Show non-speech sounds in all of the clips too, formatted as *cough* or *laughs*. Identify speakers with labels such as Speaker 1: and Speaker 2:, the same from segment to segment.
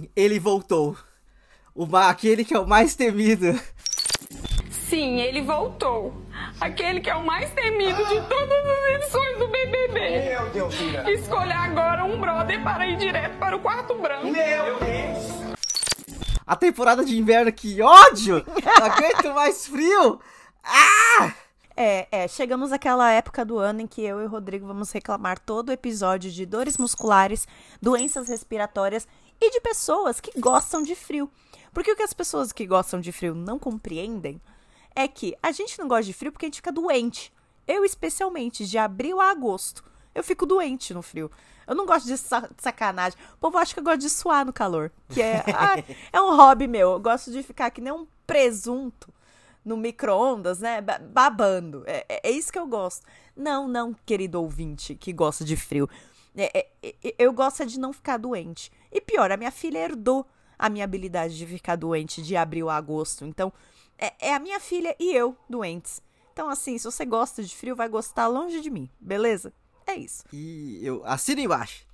Speaker 1: sim, ele voltou. O, aquele que é o mais temido.
Speaker 2: Sim, ele voltou. Aquele que é o mais temido de todas as edições do BBB.
Speaker 3: Meu Deus, filha.
Speaker 2: Escolha agora um brother para ir direto para o quarto branco.
Speaker 3: Meu Deus.
Speaker 1: A temporada de inverno, que ódio! Não aguento mais frio! Ah!
Speaker 4: É, é, chegamos àquela época do ano em que eu e o Rodrigo vamos reclamar todo episódio de dores musculares, doenças respiratórias e de pessoas que gostam de frio. Porque o que as pessoas que gostam de frio não compreendem é que a gente não gosta de frio porque a gente fica doente. Eu, especialmente, de abril a agosto, eu fico doente no frio. Eu não gosto de sacanagem. O povo acha que eu gosto de suar no calor. Que é, ah, *laughs* é um hobby meu. Eu gosto de ficar que nem um presunto no micro-ondas, né? Babando. É, é, é, isso que eu gosto. Não, não, querido ouvinte que gosta de frio. É, é, é, eu gosto de não ficar doente. E pior, a minha filha herdou a minha habilidade de ficar doente de abril a agosto. Então, é, é a minha filha e eu doentes. Então, assim, se você gosta de frio, vai gostar longe de mim, beleza? É isso.
Speaker 1: E eu assino embaixo.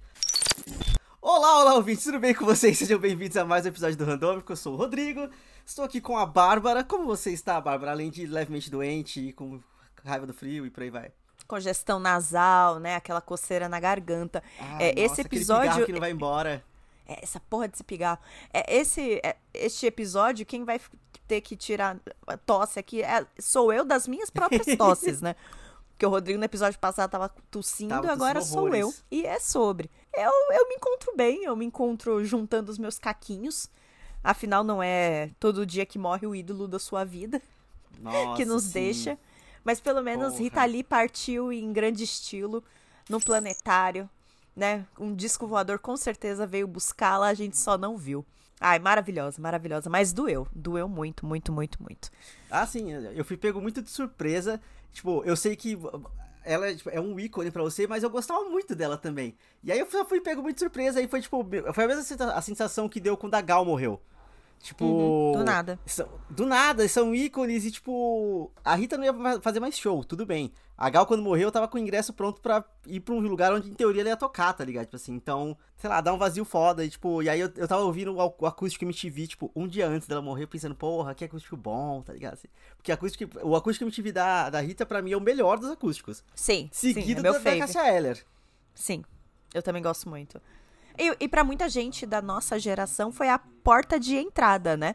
Speaker 1: Olá, olá, ouvintes, tudo bem com vocês? Sejam bem-vindos a mais um episódio do Randômico. Eu sou o Rodrigo, estou aqui com a Bárbara. Como você está, Bárbara? Além de levemente doente e com raiva do frio e por aí vai.
Speaker 4: Congestão nasal, né? Aquela coceira na garganta.
Speaker 1: Ah, é, nossa, esse episódio. que não vai embora.
Speaker 4: É, essa porra desse pigarro. É, esse, é, este episódio, quem vai ter que tirar a tosse aqui é, sou eu das minhas próprias *laughs* tosses, né? Porque o Rodrigo no episódio passado tava tossindo, tava agora sou eu. E é sobre. Eu, eu me encontro bem, eu me encontro juntando os meus caquinhos. Afinal, não é todo dia que morre o ídolo da sua vida *laughs*
Speaker 1: Nossa,
Speaker 4: que nos
Speaker 1: sim.
Speaker 4: deixa. Mas pelo menos Porra. Rita Lee partiu em grande estilo no planetário né? Um disco voador com certeza veio buscá-la, a gente só não viu. Ai, maravilhosa, maravilhosa. Mas doeu. Doeu muito, muito, muito, muito.
Speaker 1: Ah, sim. Eu fui pego muito de surpresa. Tipo, eu sei que ela tipo, é um ícone para você, mas eu gostava muito dela também. E aí eu fui pego muito de surpresa. E foi, tipo, foi a mesma a sensação que deu quando a Gal morreu. Tipo.
Speaker 4: Uhum, do nada.
Speaker 1: Do nada, são ícones e, tipo. A Rita não ia fazer mais show, tudo bem. A Gal, quando morreu, tava com o ingresso pronto pra ir pra um lugar onde, em teoria, ela ia tocar, tá ligado? Tipo assim, então, sei lá, dá um vazio foda. E, tipo, e aí eu, eu tava ouvindo o, o acústico MTV, tipo, um dia antes dela morrer, pensando, porra, que acústico bom, tá ligado? Assim, porque acústico, o acústico MTV da, da Rita, pra mim, é o melhor dos acústicos.
Speaker 4: Sim.
Speaker 1: Seguido
Speaker 4: sim, é
Speaker 1: da, da Cassia Eller.
Speaker 4: Sim, eu também gosto muito. E, e para muita gente da nossa geração foi a porta de entrada, né?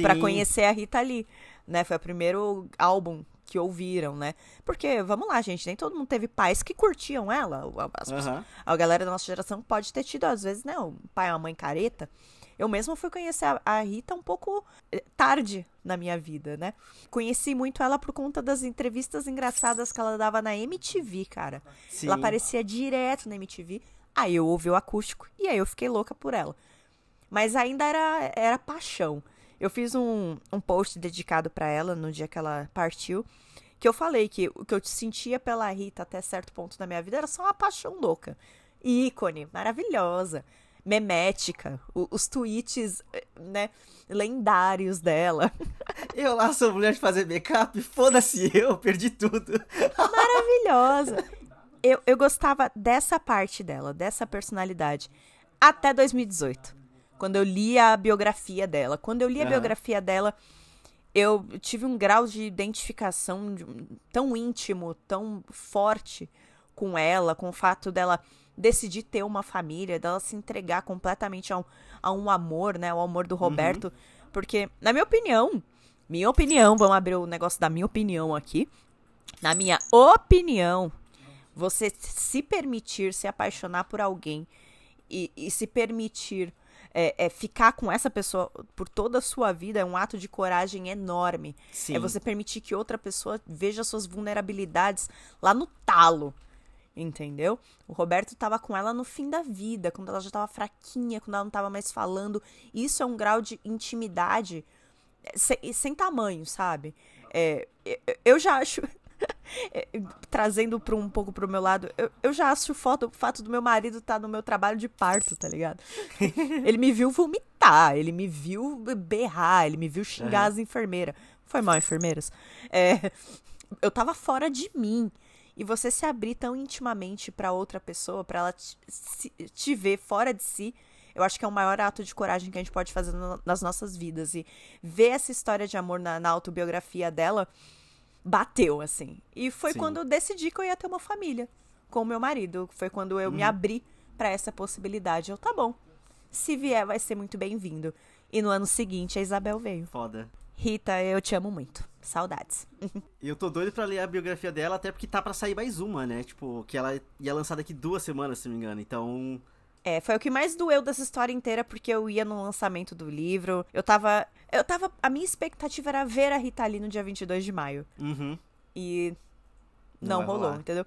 Speaker 4: Para conhecer a Rita Lee, né? Foi o primeiro álbum que ouviram, né? Porque, vamos lá, gente, nem todo mundo teve pais que curtiam ela. Uhum. A galera da nossa geração pode ter tido, às vezes, né? Um pai ou uma mãe careta. Eu mesma fui conhecer a, a Rita um pouco eh, tarde na minha vida, né? Conheci muito ela por conta das entrevistas engraçadas que ela dava na MTV, cara. Sim. Ela aparecia direto na MTV. Aí eu ouvi o acústico e aí eu fiquei louca por ela. Mas ainda era, era paixão. Eu fiz um, um post dedicado para ela no dia que ela partiu, que eu falei que o que eu sentia pela Rita até certo ponto da minha vida era só uma paixão louca. ícone, maravilhosa, memética, o, os tweets, né, lendários dela. *laughs*
Speaker 1: Eu lá sou mulher de fazer make-up, foda-se eu, perdi tudo. *laughs*
Speaker 4: Maravilhosa. Eu, eu gostava dessa parte dela, dessa personalidade, até 2018 quando eu li a biografia dela. Quando eu li a uhum. biografia dela, eu tive um grau de identificação tão íntimo, tão forte com ela, com o fato dela decidir ter uma família, dela se entregar completamente a um, a um amor, né? O amor do uhum. Roberto. Uhum. Porque, na minha opinião, minha opinião, vamos abrir o negócio da minha opinião aqui. Na minha opinião, você se permitir se apaixonar por alguém e, e se permitir é, é, ficar com essa pessoa por toda a sua vida é um ato de coragem enorme. É
Speaker 1: Sim.
Speaker 4: É você permitir que outra pessoa veja suas vulnerabilidades lá no talo. Entendeu? O Roberto tava com ela no fim da vida, quando ela já tava fraquinha, quando ela não tava mais falando. Isso é um grau de intimidade é, sem, sem tamanho, sabe? É, eu já acho. É, *laughs* trazendo para um pouco pro meu lado, eu, eu já acho foda o fato do meu marido estar tá no meu trabalho de parto, tá ligado? *laughs* ele me viu vomitar, ele me viu berrar, ele me viu xingar uhum. as enfermeiras. Foi mal, enfermeiras. É, eu tava fora de mim. E você se abrir tão intimamente para outra pessoa, para ela te, te ver fora de si, eu acho que é o maior ato de coragem que a gente pode fazer no, nas nossas vidas. E ver essa história de amor na, na autobiografia dela bateu, assim. E foi
Speaker 1: Sim.
Speaker 4: quando eu decidi que eu ia ter uma família com o meu marido. Foi quando eu me abri para essa possibilidade. Eu, tá bom. Se vier, vai ser muito bem-vindo. E no ano seguinte, a Isabel veio.
Speaker 1: Foda.
Speaker 4: Rita, eu te amo muito. Saudades. *laughs*
Speaker 1: E eu tô doido pra ler a biografia dela, até porque tá pra sair mais uma, né? Tipo, que ela ia lançar daqui duas semanas, se não me engano. Então.
Speaker 4: É, foi o que mais doeu dessa história inteira, porque eu ia no lançamento do livro. Eu tava. Eu tava. A minha expectativa era ver a Rita ali no dia 22 de maio.
Speaker 1: Uhum.
Speaker 4: E.
Speaker 1: Não
Speaker 4: Não, rolou,
Speaker 1: rolar.
Speaker 4: entendeu?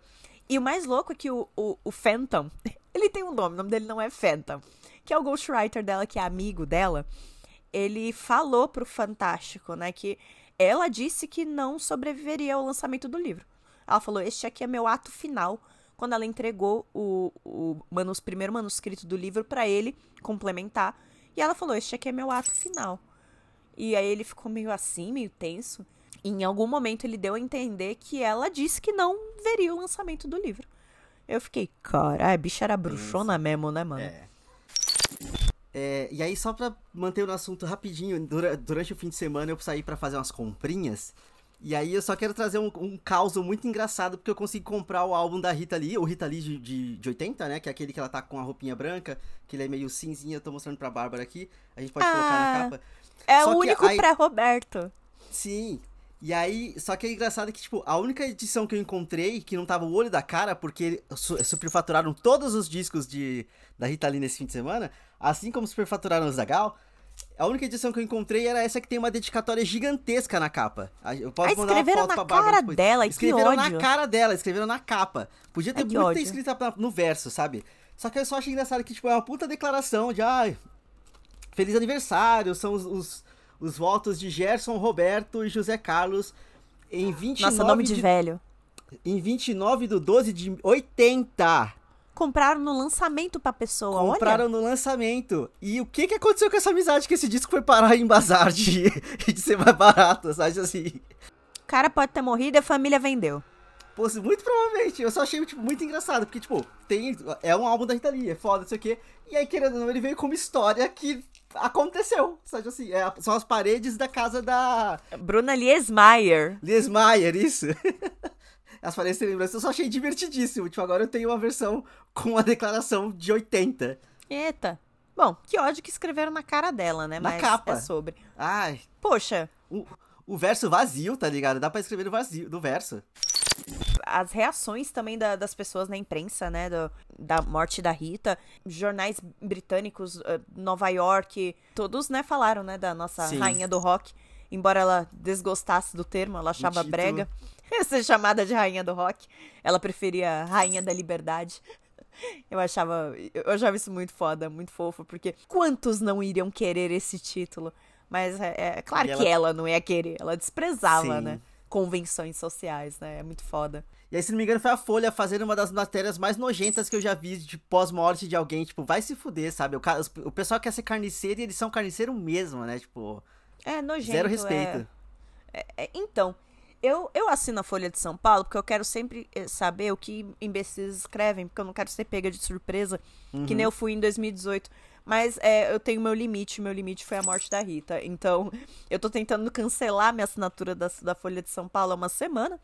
Speaker 4: E o mais louco é que o, o, o Phantom. *laughs* Ele tem um nome, o nome dele não é Phantom. Que é o ghostwriter dela, que é amigo dela. Ele falou pro Fantástico, né, que ela disse que não sobreviveria ao lançamento do livro. Ela falou: Este aqui é meu ato final. Quando ela entregou o, o manus, primeiro manuscrito do livro pra ele complementar. E ela falou: Este aqui é meu ato final. E aí ele ficou meio assim, meio tenso. E em algum momento ele deu a entender que ela disse que não veria o lançamento do livro. Eu fiquei, cara, a bicha era bruxona mesmo, né, mano?
Speaker 1: É. É, e aí, só pra manter o assunto rapidinho, dura- durante o fim de semana eu saí pra fazer umas comprinhas. E aí eu só quero trazer um, um caos muito engraçado, porque eu consegui comprar o álbum da Rita Lee, o Rita Lee de, de, de 80, né? Que é aquele que ela tá com a roupinha branca, que ele é meio cinzinha, eu tô mostrando pra Bárbara aqui. A gente pode colocar na
Speaker 4: Ah.
Speaker 1: capa.
Speaker 4: É
Speaker 1: Só
Speaker 4: o único
Speaker 1: aí-
Speaker 4: pré-Roberto.
Speaker 1: Sim. E aí, só que é engraçado que, tipo, a única edição que eu encontrei que não tava o olho da cara, porque su superfaturaram todos os discos de, da Rita Lee nesse fim de semana, assim como superfaturaram os da Gal, a única edição que eu encontrei era essa que tem uma dedicatória gigantesca na capa. Eu posso
Speaker 4: Ah,
Speaker 1: mandar uma foto
Speaker 4: na
Speaker 1: pra Bárbara depois.
Speaker 4: dela,
Speaker 1: Escreveram na cara dela, escreveram na capa. Podia ter
Speaker 4: Ai, que
Speaker 1: muito ter escrito no verso, sabe? Só que eu só acho engraçado que, tipo, é uma puta declaração de, ai, feliz aniversário, são os, os, os votos de Gerson, Roberto e José Carlos em 29
Speaker 4: Nossa, nome de
Speaker 1: de,
Speaker 4: velho.
Speaker 1: em 29 do 12 de 80.
Speaker 4: Compraram no lançamento pra pessoa,
Speaker 1: Compraram
Speaker 4: olha.
Speaker 1: no lançamento. E o que que aconteceu com essa amizade que esse disco foi parar em bazar de, *laughs* de ser mais barato, sabe assim?
Speaker 4: O cara pode ter morrido e a família vendeu.
Speaker 1: Pô, muito provavelmente. Eu só achei, tipo, muito engraçado. Porque, tipo, tem. É um álbum da Rita Lee, é foda, não sei o quê. E aí, querendo ou não, ele veio com uma história que aconteceu. Sabe assim? É, são as paredes da casa da
Speaker 4: Bruna Liesmaier.
Speaker 1: Liz Mayer, isso. *laughs* As paredes de lembrança. Eu só achei divertidíssimo. Tipo, agora eu tenho uma versão com a declaração de 80.
Speaker 4: Eita. Bom, que ódio que escreveram na cara dela, né?
Speaker 1: Na
Speaker 4: Mas
Speaker 1: capa.
Speaker 4: é sobre.
Speaker 1: Ai,
Speaker 4: Poxa,
Speaker 1: o, o verso vazio, tá ligado? Dá pra escrever no vazio, do verso.
Speaker 4: as reações também da- das pessoas na imprensa, né, do- da morte da Rita, jornais britânicos, eh, Nova York, todos, né, falaram, né, da nossa
Speaker 1: Sim.
Speaker 4: rainha do rock, embora ela desgostasse do termo, ela achava brega *laughs* ser chamada de rainha do rock, ela preferia rainha da liberdade. *laughs* Eu achava, eu achava isso muito foda, muito fofo, porque quantos não iriam querer esse título? Mas é, é claro
Speaker 1: E
Speaker 4: que
Speaker 1: ela-
Speaker 4: ela não ia querer, ela desprezava,
Speaker 1: Sim.
Speaker 4: né? Convenções sociais, né? É muito foda.
Speaker 1: E aí, se não me engano, foi a Folha fazendo uma das matérias mais nojentas que eu já vi de pós-morte de alguém. Tipo, vai se fuder, sabe? O, ca- o pessoal quer ser carniceiro e eles são carniceiro mesmo, né? Tipo,
Speaker 4: É nojento.
Speaker 1: zero
Speaker 4: é-
Speaker 1: respeito.
Speaker 4: é- então, eu, eu assino a Folha de São Paulo porque eu quero sempre eh, saber o que imbecis escrevem, porque eu não quero ser pega de surpresa, que nem eu fui em 2018. Mas é, eu tenho meu limite, meu limite foi a morte da Rita. Então, *laughs* eu tô tentando cancelar minha assinatura da, da Folha de São Paulo há uma semana.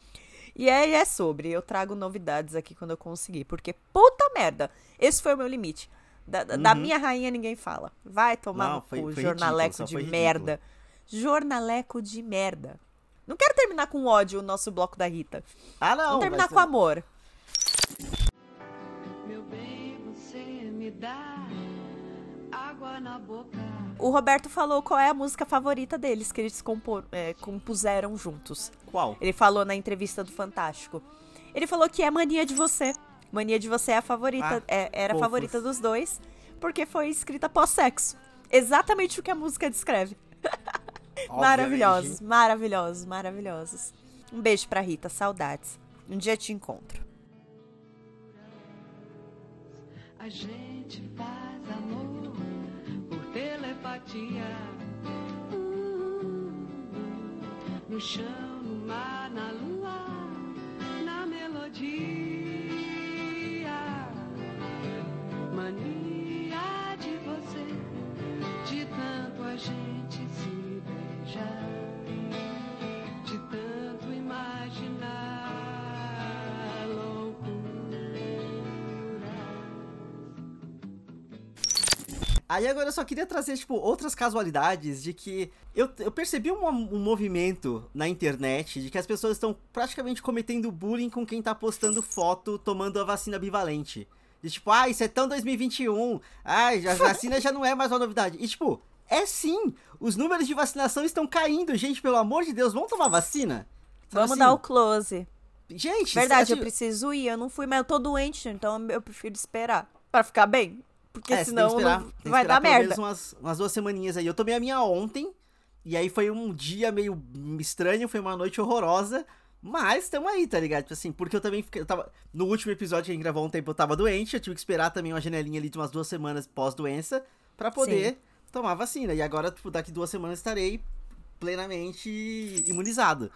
Speaker 4: E é, é sobre, eu trago novidades aqui quando eu conseguir. Porque, puta merda, esse foi o meu limite. Da, da- da minha rainha ninguém fala. Vai tomar
Speaker 1: Uhum. Não,
Speaker 4: no
Speaker 1: foi-
Speaker 4: cu,
Speaker 1: foi
Speaker 4: jornaleco
Speaker 1: ridículo,
Speaker 4: de
Speaker 1: ridículo.
Speaker 4: merda. Jornaleco de merda. Não quero terminar com ódio o nosso bloco da Rita.
Speaker 1: Ah, não.
Speaker 4: Vamos terminar
Speaker 1: mas-
Speaker 4: com amor.
Speaker 5: Meu bem, você me dá água na boca.
Speaker 4: O Roberto falou qual é a música favorita deles que eles compor- é, compuseram juntos.
Speaker 1: Qual?
Speaker 4: Ele falou na entrevista do Fantástico. Ele falou que é Mania de Você. Mania de Você é a favorita,
Speaker 1: Ah,
Speaker 4: é- era a favorita dos dois, porque foi escrita pós-sexo. Exatamente o que a música descreve. *laughs* Maravilhosos, maravilhosos, maravilhosos. Um beijo pra Rita, saudades. Um dia te encontro.
Speaker 5: A gente faz amor por telepatia. Hum, No chão, no
Speaker 1: Aí agora eu só queria trazer, tipo, outras casualidades de que eu, eu percebi um, um movimento na internet de que as pessoas estão praticamente cometendo bullying com quem tá postando foto tomando a vacina bivalente. De tipo, ah, isso é tão 2021, ah, a *laughs* vacina já não é mais uma novidade. E tipo, é sim, os números de vacinação estão caindo, gente, pelo amor de Deus, vamos tomar vacina? Sabe
Speaker 4: Vamos
Speaker 1: assim?
Speaker 4: dar o close.
Speaker 1: Gente,
Speaker 4: Verdade, eu
Speaker 1: assim,
Speaker 4: preciso ir. Eu não fui, mas eu tô doente, então eu prefiro esperar. Pra ficar bem. Porque
Speaker 1: É,
Speaker 4: senão
Speaker 1: esperar-
Speaker 4: vai dar
Speaker 1: pelo
Speaker 4: merda.
Speaker 1: menos umas, umas duas semaninhas aí. Eu tomei a minha ontem, e aí foi um dia meio estranho, foi uma noite horrorosa, mas estamos aí, tá ligado? Tipo assim, porque eu também fiquei, eu tava, no último episódio que a gente gravou um tempo, eu tava doente, eu tive que esperar também uma janelinha ali de umas duas semanas pós-doença pra poder tomar a vacina. E agora, tipo, daqui duas semanas estarei plenamente imunizado.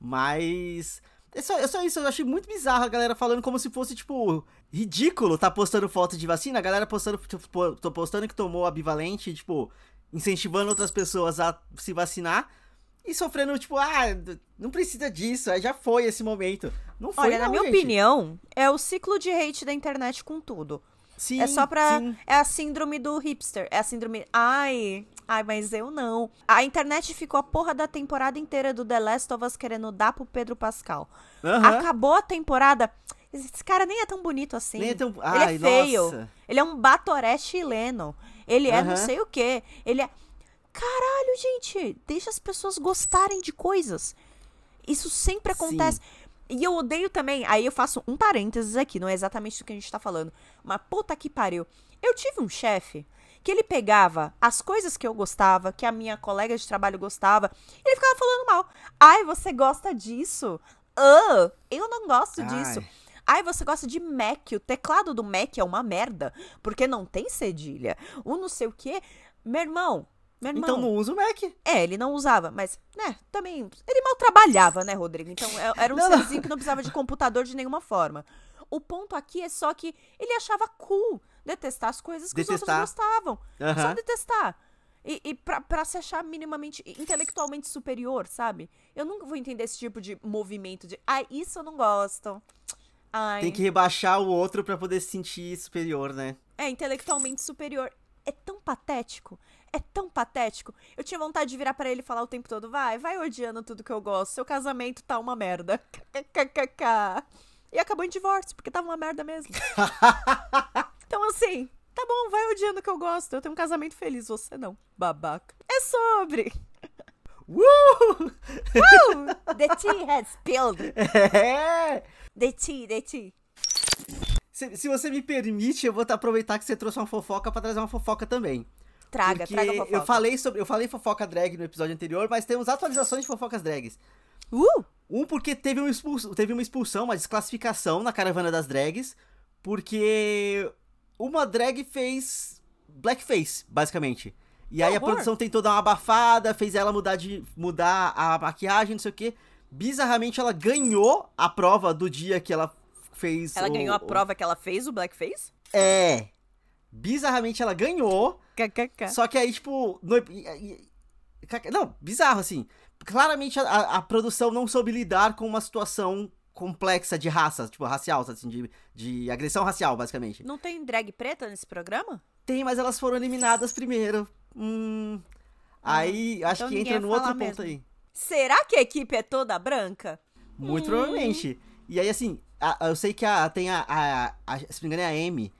Speaker 1: Mas. É só, é só isso, eu achei muito bizarro a galera falando como se fosse, tipo, ridículo tá postando foto de vacina, a galera postando, tipo, tô postando que tomou a bivalente, tipo, incentivando outras pessoas a se vacinar e sofrendo, tipo, ah, não precisa disso, já foi esse momento. Não foi,
Speaker 4: Olha, na
Speaker 1: não,
Speaker 4: minha
Speaker 1: gente.
Speaker 4: opinião, é o ciclo de hate da internet com tudo.
Speaker 1: Sim,
Speaker 4: é só pra.
Speaker 1: sim.
Speaker 4: É a síndrome do hipster. É a síndrome. Ai, ai, mas eu não. A internet ficou a porra da temporada inteira do The Last of Us querendo dar pro Pedro Pascal.
Speaker 1: Aham.
Speaker 4: Acabou a temporada. Esse cara nem é tão bonito assim.
Speaker 1: Nem é tão-
Speaker 4: Ele
Speaker 1: Ai,
Speaker 4: é feio.
Speaker 1: nossa.
Speaker 4: Ele é um batoré chileno. Ele é não
Speaker 1: Aham.
Speaker 4: sei o quê. Ele é. Caralho, gente. Deixa as pessoas gostarem de coisas. Isso sempre
Speaker 1: Sim.
Speaker 4: acontece. E eu odeio também. Aí eu faço um parênteses aqui, não é exatamente do que a gente tá falando. Mas puta que pariu. Eu tive um chefe que ele pegava as coisas que eu gostava, que a minha colega de trabalho gostava, e ele ficava falando mal. Ai, você gosta disso? Ah, eu não gosto disso.
Speaker 1: Ai.
Speaker 4: Ai, você gosta de Mac. O teclado do Mac é uma merda. Porque não tem cedilha. O não sei o quê. Meu irmão. Meu irmão.
Speaker 1: Então não usa o Mac.
Speaker 4: É, ele não usava, mas, né, também. Ele mal trabalhava, né, Rodrigo? Então é- era um
Speaker 1: Não, não.
Speaker 4: serzinho que não precisava de computador de nenhuma forma. O ponto aqui é só que ele achava cool detestar as coisas que
Speaker 1: Detestar.
Speaker 4: os outros gostavam. Só
Speaker 1: Aham.
Speaker 4: detestar. E, e pra, pra se achar minimamente, intelectualmente superior, sabe? Eu nunca vou entender esse tipo de movimento de, ai, isso eu não gosto. Ai,
Speaker 1: Tem que rebaixar o outro pra poder se sentir superior, né?
Speaker 4: é intelectualmente superior. É tão patético. É tão patético. Eu tinha vontade de virar pra ele e falar o tempo todo: vai, vai odiando tudo que eu gosto. Seu casamento tá uma merda. *laughs* KKKK. E acabou em divórcio, porque tava uma merda mesmo. *laughs* então, assim, tá bom, vai odiando que eu gosto. Eu tenho um casamento feliz, você não. Babaca. É sobre. *laughs*
Speaker 1: Uh!
Speaker 4: Uh, the tea has spilled. *laughs*
Speaker 1: É!
Speaker 4: The tea, the tea.
Speaker 1: Se, se você me permite, eu vou aproveitar que você trouxe uma fofoca pra trazer uma fofoca também.
Speaker 4: Traga,
Speaker 1: Porque
Speaker 4: traga fofoca.
Speaker 1: eu falei sobre, eu falei fofoca drag no episódio anterior, mas temos atualizações de fofocas drags.
Speaker 4: Uh!
Speaker 1: Um porque teve, um expulso, teve uma expulsão, uma desclassificação na caravana das drags, porque uma drag fez blackface, basicamente. E aí a produção tentou dar uma abafada, fez ela mudar de mudar a maquiagem, não sei o quê. Bizarramente ela ganhou a prova do dia que ela fez
Speaker 4: Ela
Speaker 1: o-
Speaker 4: ganhou a
Speaker 1: o-
Speaker 4: prova que ela fez, o blackface?
Speaker 1: É. Bizarramente ela ganhou.
Speaker 4: KKK.
Speaker 1: Só que aí, tipo. no- não, bizarro, assim. Claramente a- a produção não soube lidar com uma situação complexa de raça, tipo, racial, assim, de, de agressão racial, basicamente.
Speaker 4: Não tem drag preta nesse programa?
Speaker 1: Tem, mas elas foram eliminadas primeiro. Hum. Aí, acho
Speaker 4: então
Speaker 1: que
Speaker 4: ninguém
Speaker 1: entra no outro
Speaker 4: falar
Speaker 1: ponto
Speaker 4: mesmo.
Speaker 1: aí.
Speaker 4: Será que a equipe é toda branca?
Speaker 1: Muito
Speaker 4: Hum.
Speaker 1: provavelmente. E aí, assim, a- eu sei que a, tem a, a, a- Se não me engano, é a Amy.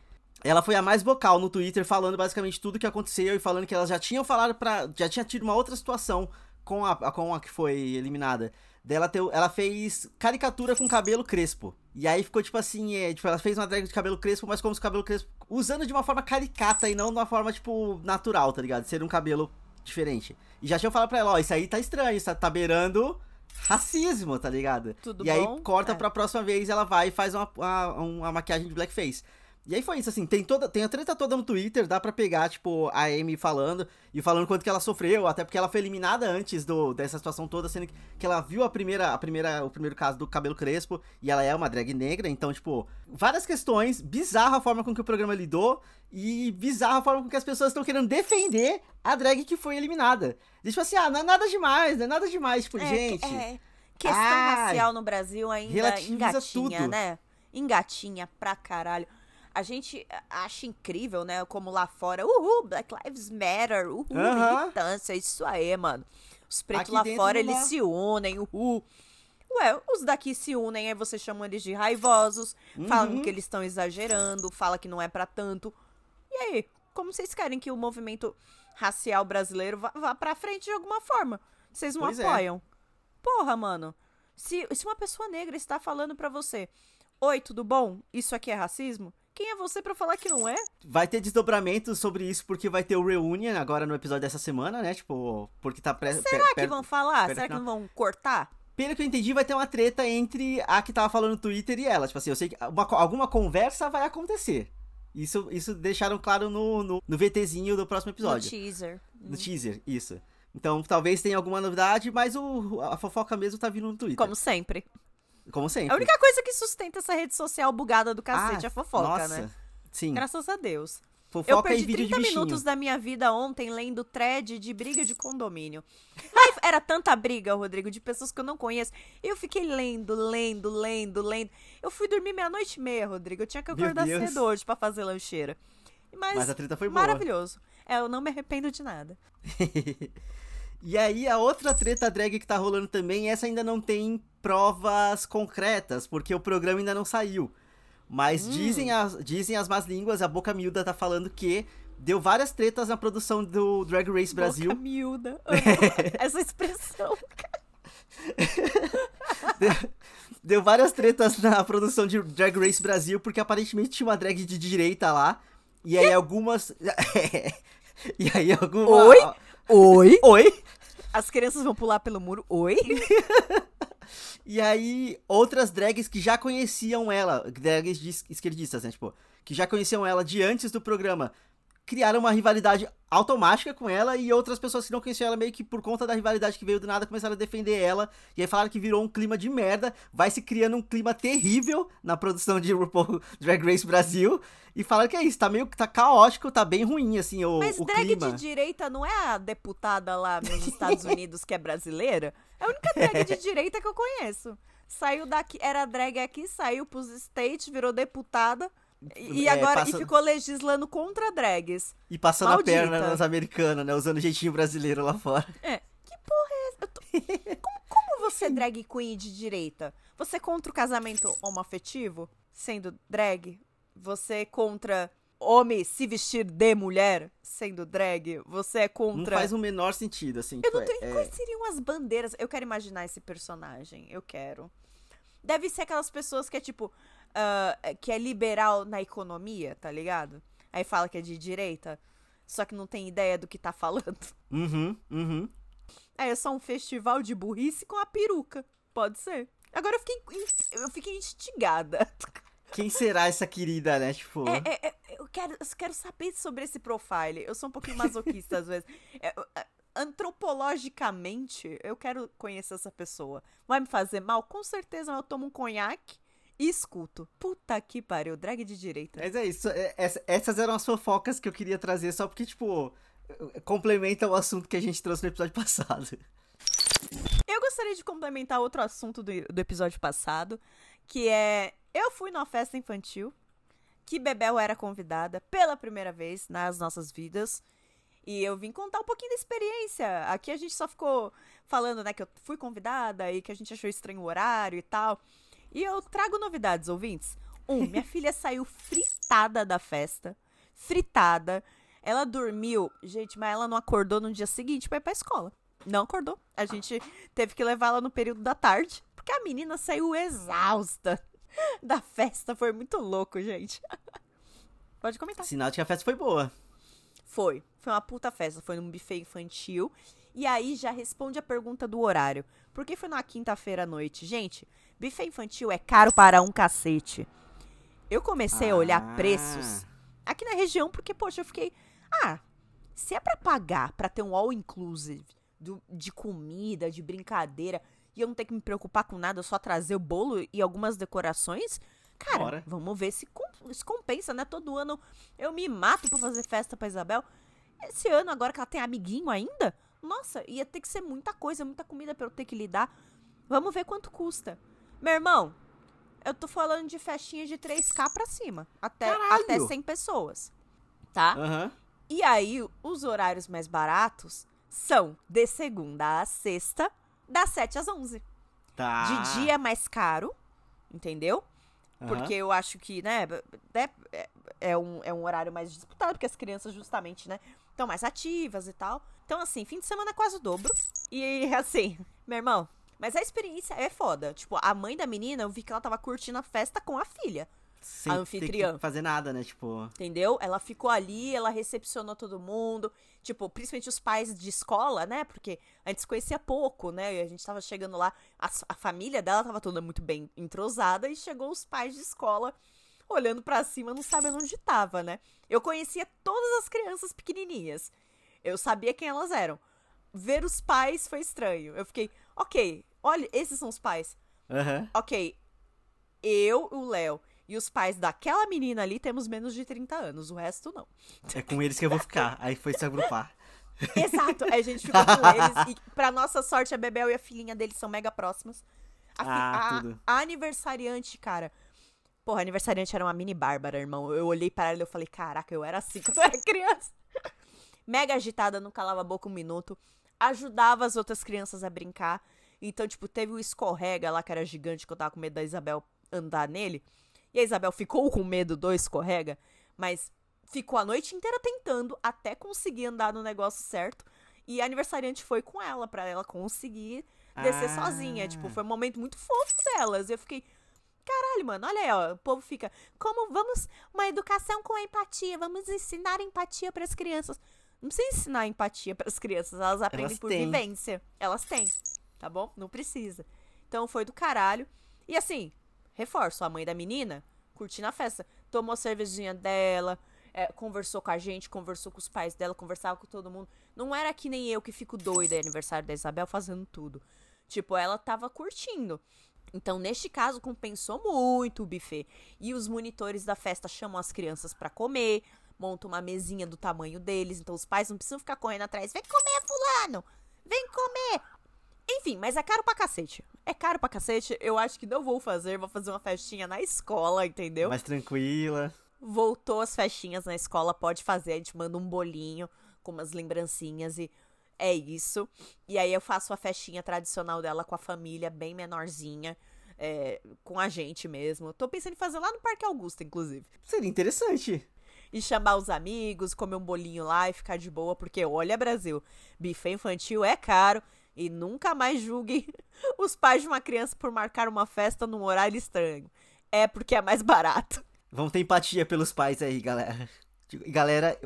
Speaker 1: Ela foi a mais vocal no Twitter, falando basicamente tudo que aconteceu e falando que elas já tinham falado pra. Já tinha tido uma outra situação com a- com a que foi eliminada. Dela ter, ela fez caricatura com cabelo crespo. E aí ficou tipo assim, é, tipo, ela fez uma drag de cabelo crespo, mas como se o cabelo crespo. Usando de uma forma caricata e não de uma forma, tipo, natural, tá ligado? Ser um cabelo diferente. E já tinham falado pra ela, ó, isso aí tá estranho, isso tá beirando racismo, tá ligado?
Speaker 4: Tudo
Speaker 1: e aí
Speaker 4: bom?
Speaker 1: corta
Speaker 4: É.
Speaker 1: pra próxima vez ela vai e faz uma, uma, uma maquiagem de blackface. E aí foi isso, assim, tem toda, tem a treta toda no Twitter, dá pra pegar, tipo, a Amy falando, e falando quanto que ela sofreu, até porque ela foi eliminada antes do, dessa situação toda, sendo que, que ela viu a primeira, a primeira, o primeiro caso do cabelo crespo, e ela é uma drag negra, então, tipo, várias questões, bizarra a forma com que o programa lidou, e bizarra a forma com que as pessoas estão querendo defender a drag que foi eliminada. E, tipo assim, ah, não é nada demais, não é nada demais, tipo,
Speaker 4: É,
Speaker 1: gente...
Speaker 4: é. Questão
Speaker 1: Ai,
Speaker 4: racial no Brasil ainda engatinha,
Speaker 1: tudo.
Speaker 4: né? Engatinha pra caralho. A gente acha incrível, né? Como lá fora, uhul, Black Lives Matter, uhul, militância, isso aí, mano. Os pretos lá fora, eles se unem, uhul. Ué, os daqui se unem, aí você chama eles de raivosos, falam
Speaker 1: Uhum.
Speaker 4: que eles estão exagerando, fala que não é pra tanto. E aí, como vocês querem que o movimento racial brasileiro vá, vá pra frente de alguma forma? Vocês não
Speaker 1: Pois é.
Speaker 4: apoiam? Porra, mano. Se, se uma pessoa negra está falando pra você, oi, tudo bom? Isso aqui é racismo? Quem é você pra falar que não é?
Speaker 1: Vai ter desdobramentos sobre isso, porque vai ter o Reunion agora no episódio dessa semana, né? Tipo, porque tá pré
Speaker 4: Será que vão falar? Será que não vão cortar?
Speaker 1: Pelo que eu entendi, vai ter uma treta entre a que tava falando no Twitter e ela. Tipo assim, eu sei que uma alguma conversa vai acontecer. Isso, isso deixaram claro no, no, no VTzinho do próximo
Speaker 4: No
Speaker 1: episódio.
Speaker 4: teaser.
Speaker 1: No teaser, isso. Então, talvez tenha alguma novidade, mas o, a fofoca mesmo tá vindo no Twitter.
Speaker 4: Como sempre.
Speaker 1: Como sempre.
Speaker 4: A única coisa que sustenta essa rede social bugada do cacete
Speaker 1: Ah,
Speaker 4: é a fofoca,
Speaker 1: nossa.
Speaker 4: né?
Speaker 1: Sim.
Speaker 4: Graças a Deus.
Speaker 1: Fofoca
Speaker 4: Eu
Speaker 1: e
Speaker 4: perdi
Speaker 1: vídeo
Speaker 4: 30
Speaker 1: de bichinho.
Speaker 4: minutos da minha vida ontem lendo thread de briga de condomínio. Era tanta briga, Rodrigo, de pessoas que eu não conheço. Eu fiquei lendo, lendo, lendo, lendo. Eu fui dormir meia-noite e meia, Rodrigo. Eu tinha que acordar cedo hoje pra fazer lancheira. Mas,
Speaker 1: Mas a treta foi boa.
Speaker 4: maravilhoso. É, eu não me arrependo de nada. *laughs*
Speaker 1: E aí, a outra treta drag que tá rolando também, essa ainda não tem provas concretas, porque o programa ainda não saiu. Mas
Speaker 4: Hum.
Speaker 1: dizem, as, dizem as más línguas, a Boca Miúda tá falando que deu várias tretas na produção do Drag Race Brasil.
Speaker 4: Boca miúda. *laughs* Essa expressão. *laughs*
Speaker 1: Deu várias tretas na produção de Drag Race Brasil, porque aparentemente tinha uma drag de direita lá. E aí algumas. *laughs* e aí alguma.
Speaker 4: Oi? Oi?
Speaker 1: Oi?
Speaker 4: As crianças vão pular pelo muro. Oi?
Speaker 1: E aí, outras drags que já conheciam ela, drags esquerdistas, né? Tipo, que já conheciam ela de antes do programa, criaram uma rivalidade automática com ela e outras pessoas que não conheciam ela meio que por conta da rivalidade que veio do nada começaram a defender ela. E aí falaram que virou um clima de merda, vai se criando um clima terrível na produção de RuPaul Drag Race Brasil. E falaram que é isso, tá meio tá caótico, tá bem ruim, assim, o,
Speaker 4: Mas
Speaker 1: o
Speaker 4: drag
Speaker 1: clima.
Speaker 4: de direita não é a deputada lá nos Estados Unidos que é brasileira? É a única drag de *laughs* direita que eu conheço. Saiu daqui, era drag aqui, saiu pros States, virou deputada. E, e
Speaker 1: É,
Speaker 4: agora
Speaker 1: passa-
Speaker 4: e ficou legislando contra drags.
Speaker 1: E passando
Speaker 4: Maldita.
Speaker 1: a perna nas americanas, né? Usando jeitinho brasileiro lá fora. *laughs*
Speaker 4: É. Que porra é essa? Tô- Como, como você é drag queen de direita? Você é contra o casamento homoafetivo, sendo drag? Você é contra homem se vestir de mulher, sendo drag? Você é
Speaker 1: Não
Speaker 4: contra...
Speaker 1: faz o menor sentido, assim.
Speaker 4: Eu
Speaker 1: tipo,
Speaker 4: não tenho.
Speaker 1: é-
Speaker 4: Quais seriam as bandeiras? Eu quero imaginar esse personagem. Eu quero. Deve ser aquelas pessoas que é tipo. Ah, que é liberal na economia, tá ligado? Aí fala que é de direita. Só que não tem ideia do que tá falando. *laughs*
Speaker 1: Uhum, uhum.
Speaker 4: É, é só um festival de burrice com a peruca. Pode ser. Agora eu fiquei, eu fiquei instigada. *laughs*
Speaker 1: Quem será essa querida, né? Tipo.
Speaker 4: É, é, é, eu, quero, eu quero saber sobre esse profile. Eu sou um pouquinho masoquista às vezes. É, antropologicamente, eu quero conhecer essa pessoa. Vai me fazer mal? Com certeza, eu tomo um conhaque e escuto. Puta que pariu, drag de direita.
Speaker 1: Mas é isso. é- essa- Essas eram as fofocas que eu queria trazer, só porque, tipo, complementa o assunto que a gente trouxe no episódio passado.
Speaker 4: Eu gostaria de complementar outro assunto do, do episódio passado, que é eu fui numa festa infantil que Bebel era convidada pela primeira vez nas nossas vidas. E eu vim contar um pouquinho da experiência. Aqui a gente só ficou falando, né, que eu fui convidada e que a gente achou estranho o horário e tal. E eu trago novidades, ouvintes. Um, minha filha saiu fritada da festa. Fritada. Ela dormiu, gente, mas ela não acordou no dia seguinte pra ir pra escola. Não acordou. A gente teve que levá-la no período da tarde, porque a menina saiu exausta da festa. Foi muito louco, gente. Pode comentar.
Speaker 1: Sinal de que a festa foi boa.
Speaker 4: Foi. Foi uma puta festa. Foi num buffet infantil. E aí já responde a pergunta do horário. Por que foi na quinta-feira à noite? Gente, buffet infantil é caro para um cacete. Eu comecei a olhar
Speaker 1: Ah.
Speaker 4: preços aqui na região porque, poxa, eu fiquei. Ah, se é pra pagar pra ter um all inclusive do- de comida, de brincadeira, e eu não ter que me preocupar com nada, eu só trazer o bolo e algumas decorações, cara,
Speaker 1: Bora.
Speaker 4: vamos ver se, se compensa, né? Todo ano eu me mato pra fazer festa pra Isabel. Esse ano, agora que ela tem amiguinho ainda, nossa, ia ter que ser muita coisa, muita comida pra eu ter que lidar. Vamos ver quanto custa. Meu irmão, eu tô falando de festinha de 3K pra cima. Até,
Speaker 1: Caralho!
Speaker 4: até 100 pessoas. Tá?
Speaker 1: Aham.
Speaker 4: E aí, os horários mais baratos são de segunda a sexta, das 7 às 11.
Speaker 1: Tá.
Speaker 4: De dia é mais caro, entendeu?
Speaker 1: Aham.
Speaker 4: Porque eu acho que, né, é, é, é um, é um horário mais disputado, porque as crianças, justamente, né, estão mais ativas e tal. Então, assim, fim de semana é quase o dobro. E, *laughs* assim, meu irmão, mas a experiência é foda. Tipo, a mãe da menina, eu vi que ela tava curtindo a festa com a filha.
Speaker 1: Sem
Speaker 4: a anfitriã.
Speaker 1: que fazer nada, né? Tipo.
Speaker 4: Entendeu? Ela ficou ali, ela recepcionou todo mundo. Tipo, principalmente os pais de escola, né? Porque a gente se conhecia pouco, né? E a gente tava chegando lá, a, a família dela tava toda muito bem entrosada e chegou os pais de escola olhando pra cima, não sabendo onde tava, né? Eu conhecia todas as crianças pequenininhas. Eu sabia quem elas eram. Ver os pais foi estranho. Eu fiquei, ok, olha, esses são os pais.
Speaker 1: Aham.
Speaker 4: Ok, eu, o Léo e os pais daquela menina ali temos menos de 30 anos, o resto não.
Speaker 1: É com eles que eu vou ficar. Aí foi se agrupar. *laughs*
Speaker 4: Exato, a gente ficou com eles. E pra nossa sorte, a Bebel e a filhinha deles são mega próximas. A,
Speaker 1: Ah,
Speaker 4: a-
Speaker 1: tudo.
Speaker 4: a aniversariante, cara. Porra, a aniversariante era uma mini Bárbara, irmão. Eu olhei para ela e eu falei, caraca, eu era assim quando eu era criança. Mega agitada, não calava a boca um minuto. Ajudava as outras crianças a brincar. Então, tipo, teve o escorrega lá, que era gigante, que eu tava com medo da Isabel andar nele. E a Isabel ficou com medo do escorrega, mas ficou a noite inteira tentando até conseguir andar no negócio certo. E a aniversariante foi com ela, pra ela conseguir descer
Speaker 1: Ah.
Speaker 4: sozinha. Tipo, foi um momento muito fofo delas. Eu fiquei, caralho, mano, olha aí, ó. O povo fica, como vamos, uma educação com empatia, vamos ensinar empatia pras crianças. Não precisa ensinar empatia pras crianças, elas aprendem
Speaker 1: Elas
Speaker 4: por
Speaker 1: têm.
Speaker 4: vivência. Elas têm, tá bom? Não precisa. Então foi do caralho. E assim, reforço, a mãe da menina curtindo a festa. Tomou a cervejinha dela, é, conversou com a gente, conversou com os pais dela, conversava com todo mundo. Não era que nem eu que fico doida no aniversário da Isabel fazendo tudo. Tipo, ela tava curtindo. Então, neste caso, compensou muito o buffet. E os monitores da festa chamam as crianças pra comer, montam uma mesinha do tamanho deles. Então, os pais não precisam ficar correndo atrás. Vem comer, fulano! Vem comer! Enfim, mas é caro pra cacete. É caro pra cacete. Eu acho que não vou fazer. Vou fazer uma festinha na escola, entendeu?
Speaker 1: Mais tranquila.
Speaker 4: Voltou as festinhas na escola, pode fazer. A gente manda um bolinho com umas lembrancinhas e é isso. E aí eu faço a festinha tradicional dela com a família, bem menorzinha. é, com a gente mesmo. Tô pensando em fazer lá no Parque Augusta, inclusive.
Speaker 1: Seria interessante.
Speaker 4: E chamar os amigos, comer um bolinho lá e ficar de boa, porque olha, Brasil, buffet infantil é caro. E nunca mais julguem *laughs* os pais de uma criança por marcar uma festa num horário estranho. É porque é mais barato.
Speaker 1: Vamos ter empatia pelos pais aí, galera. Galera,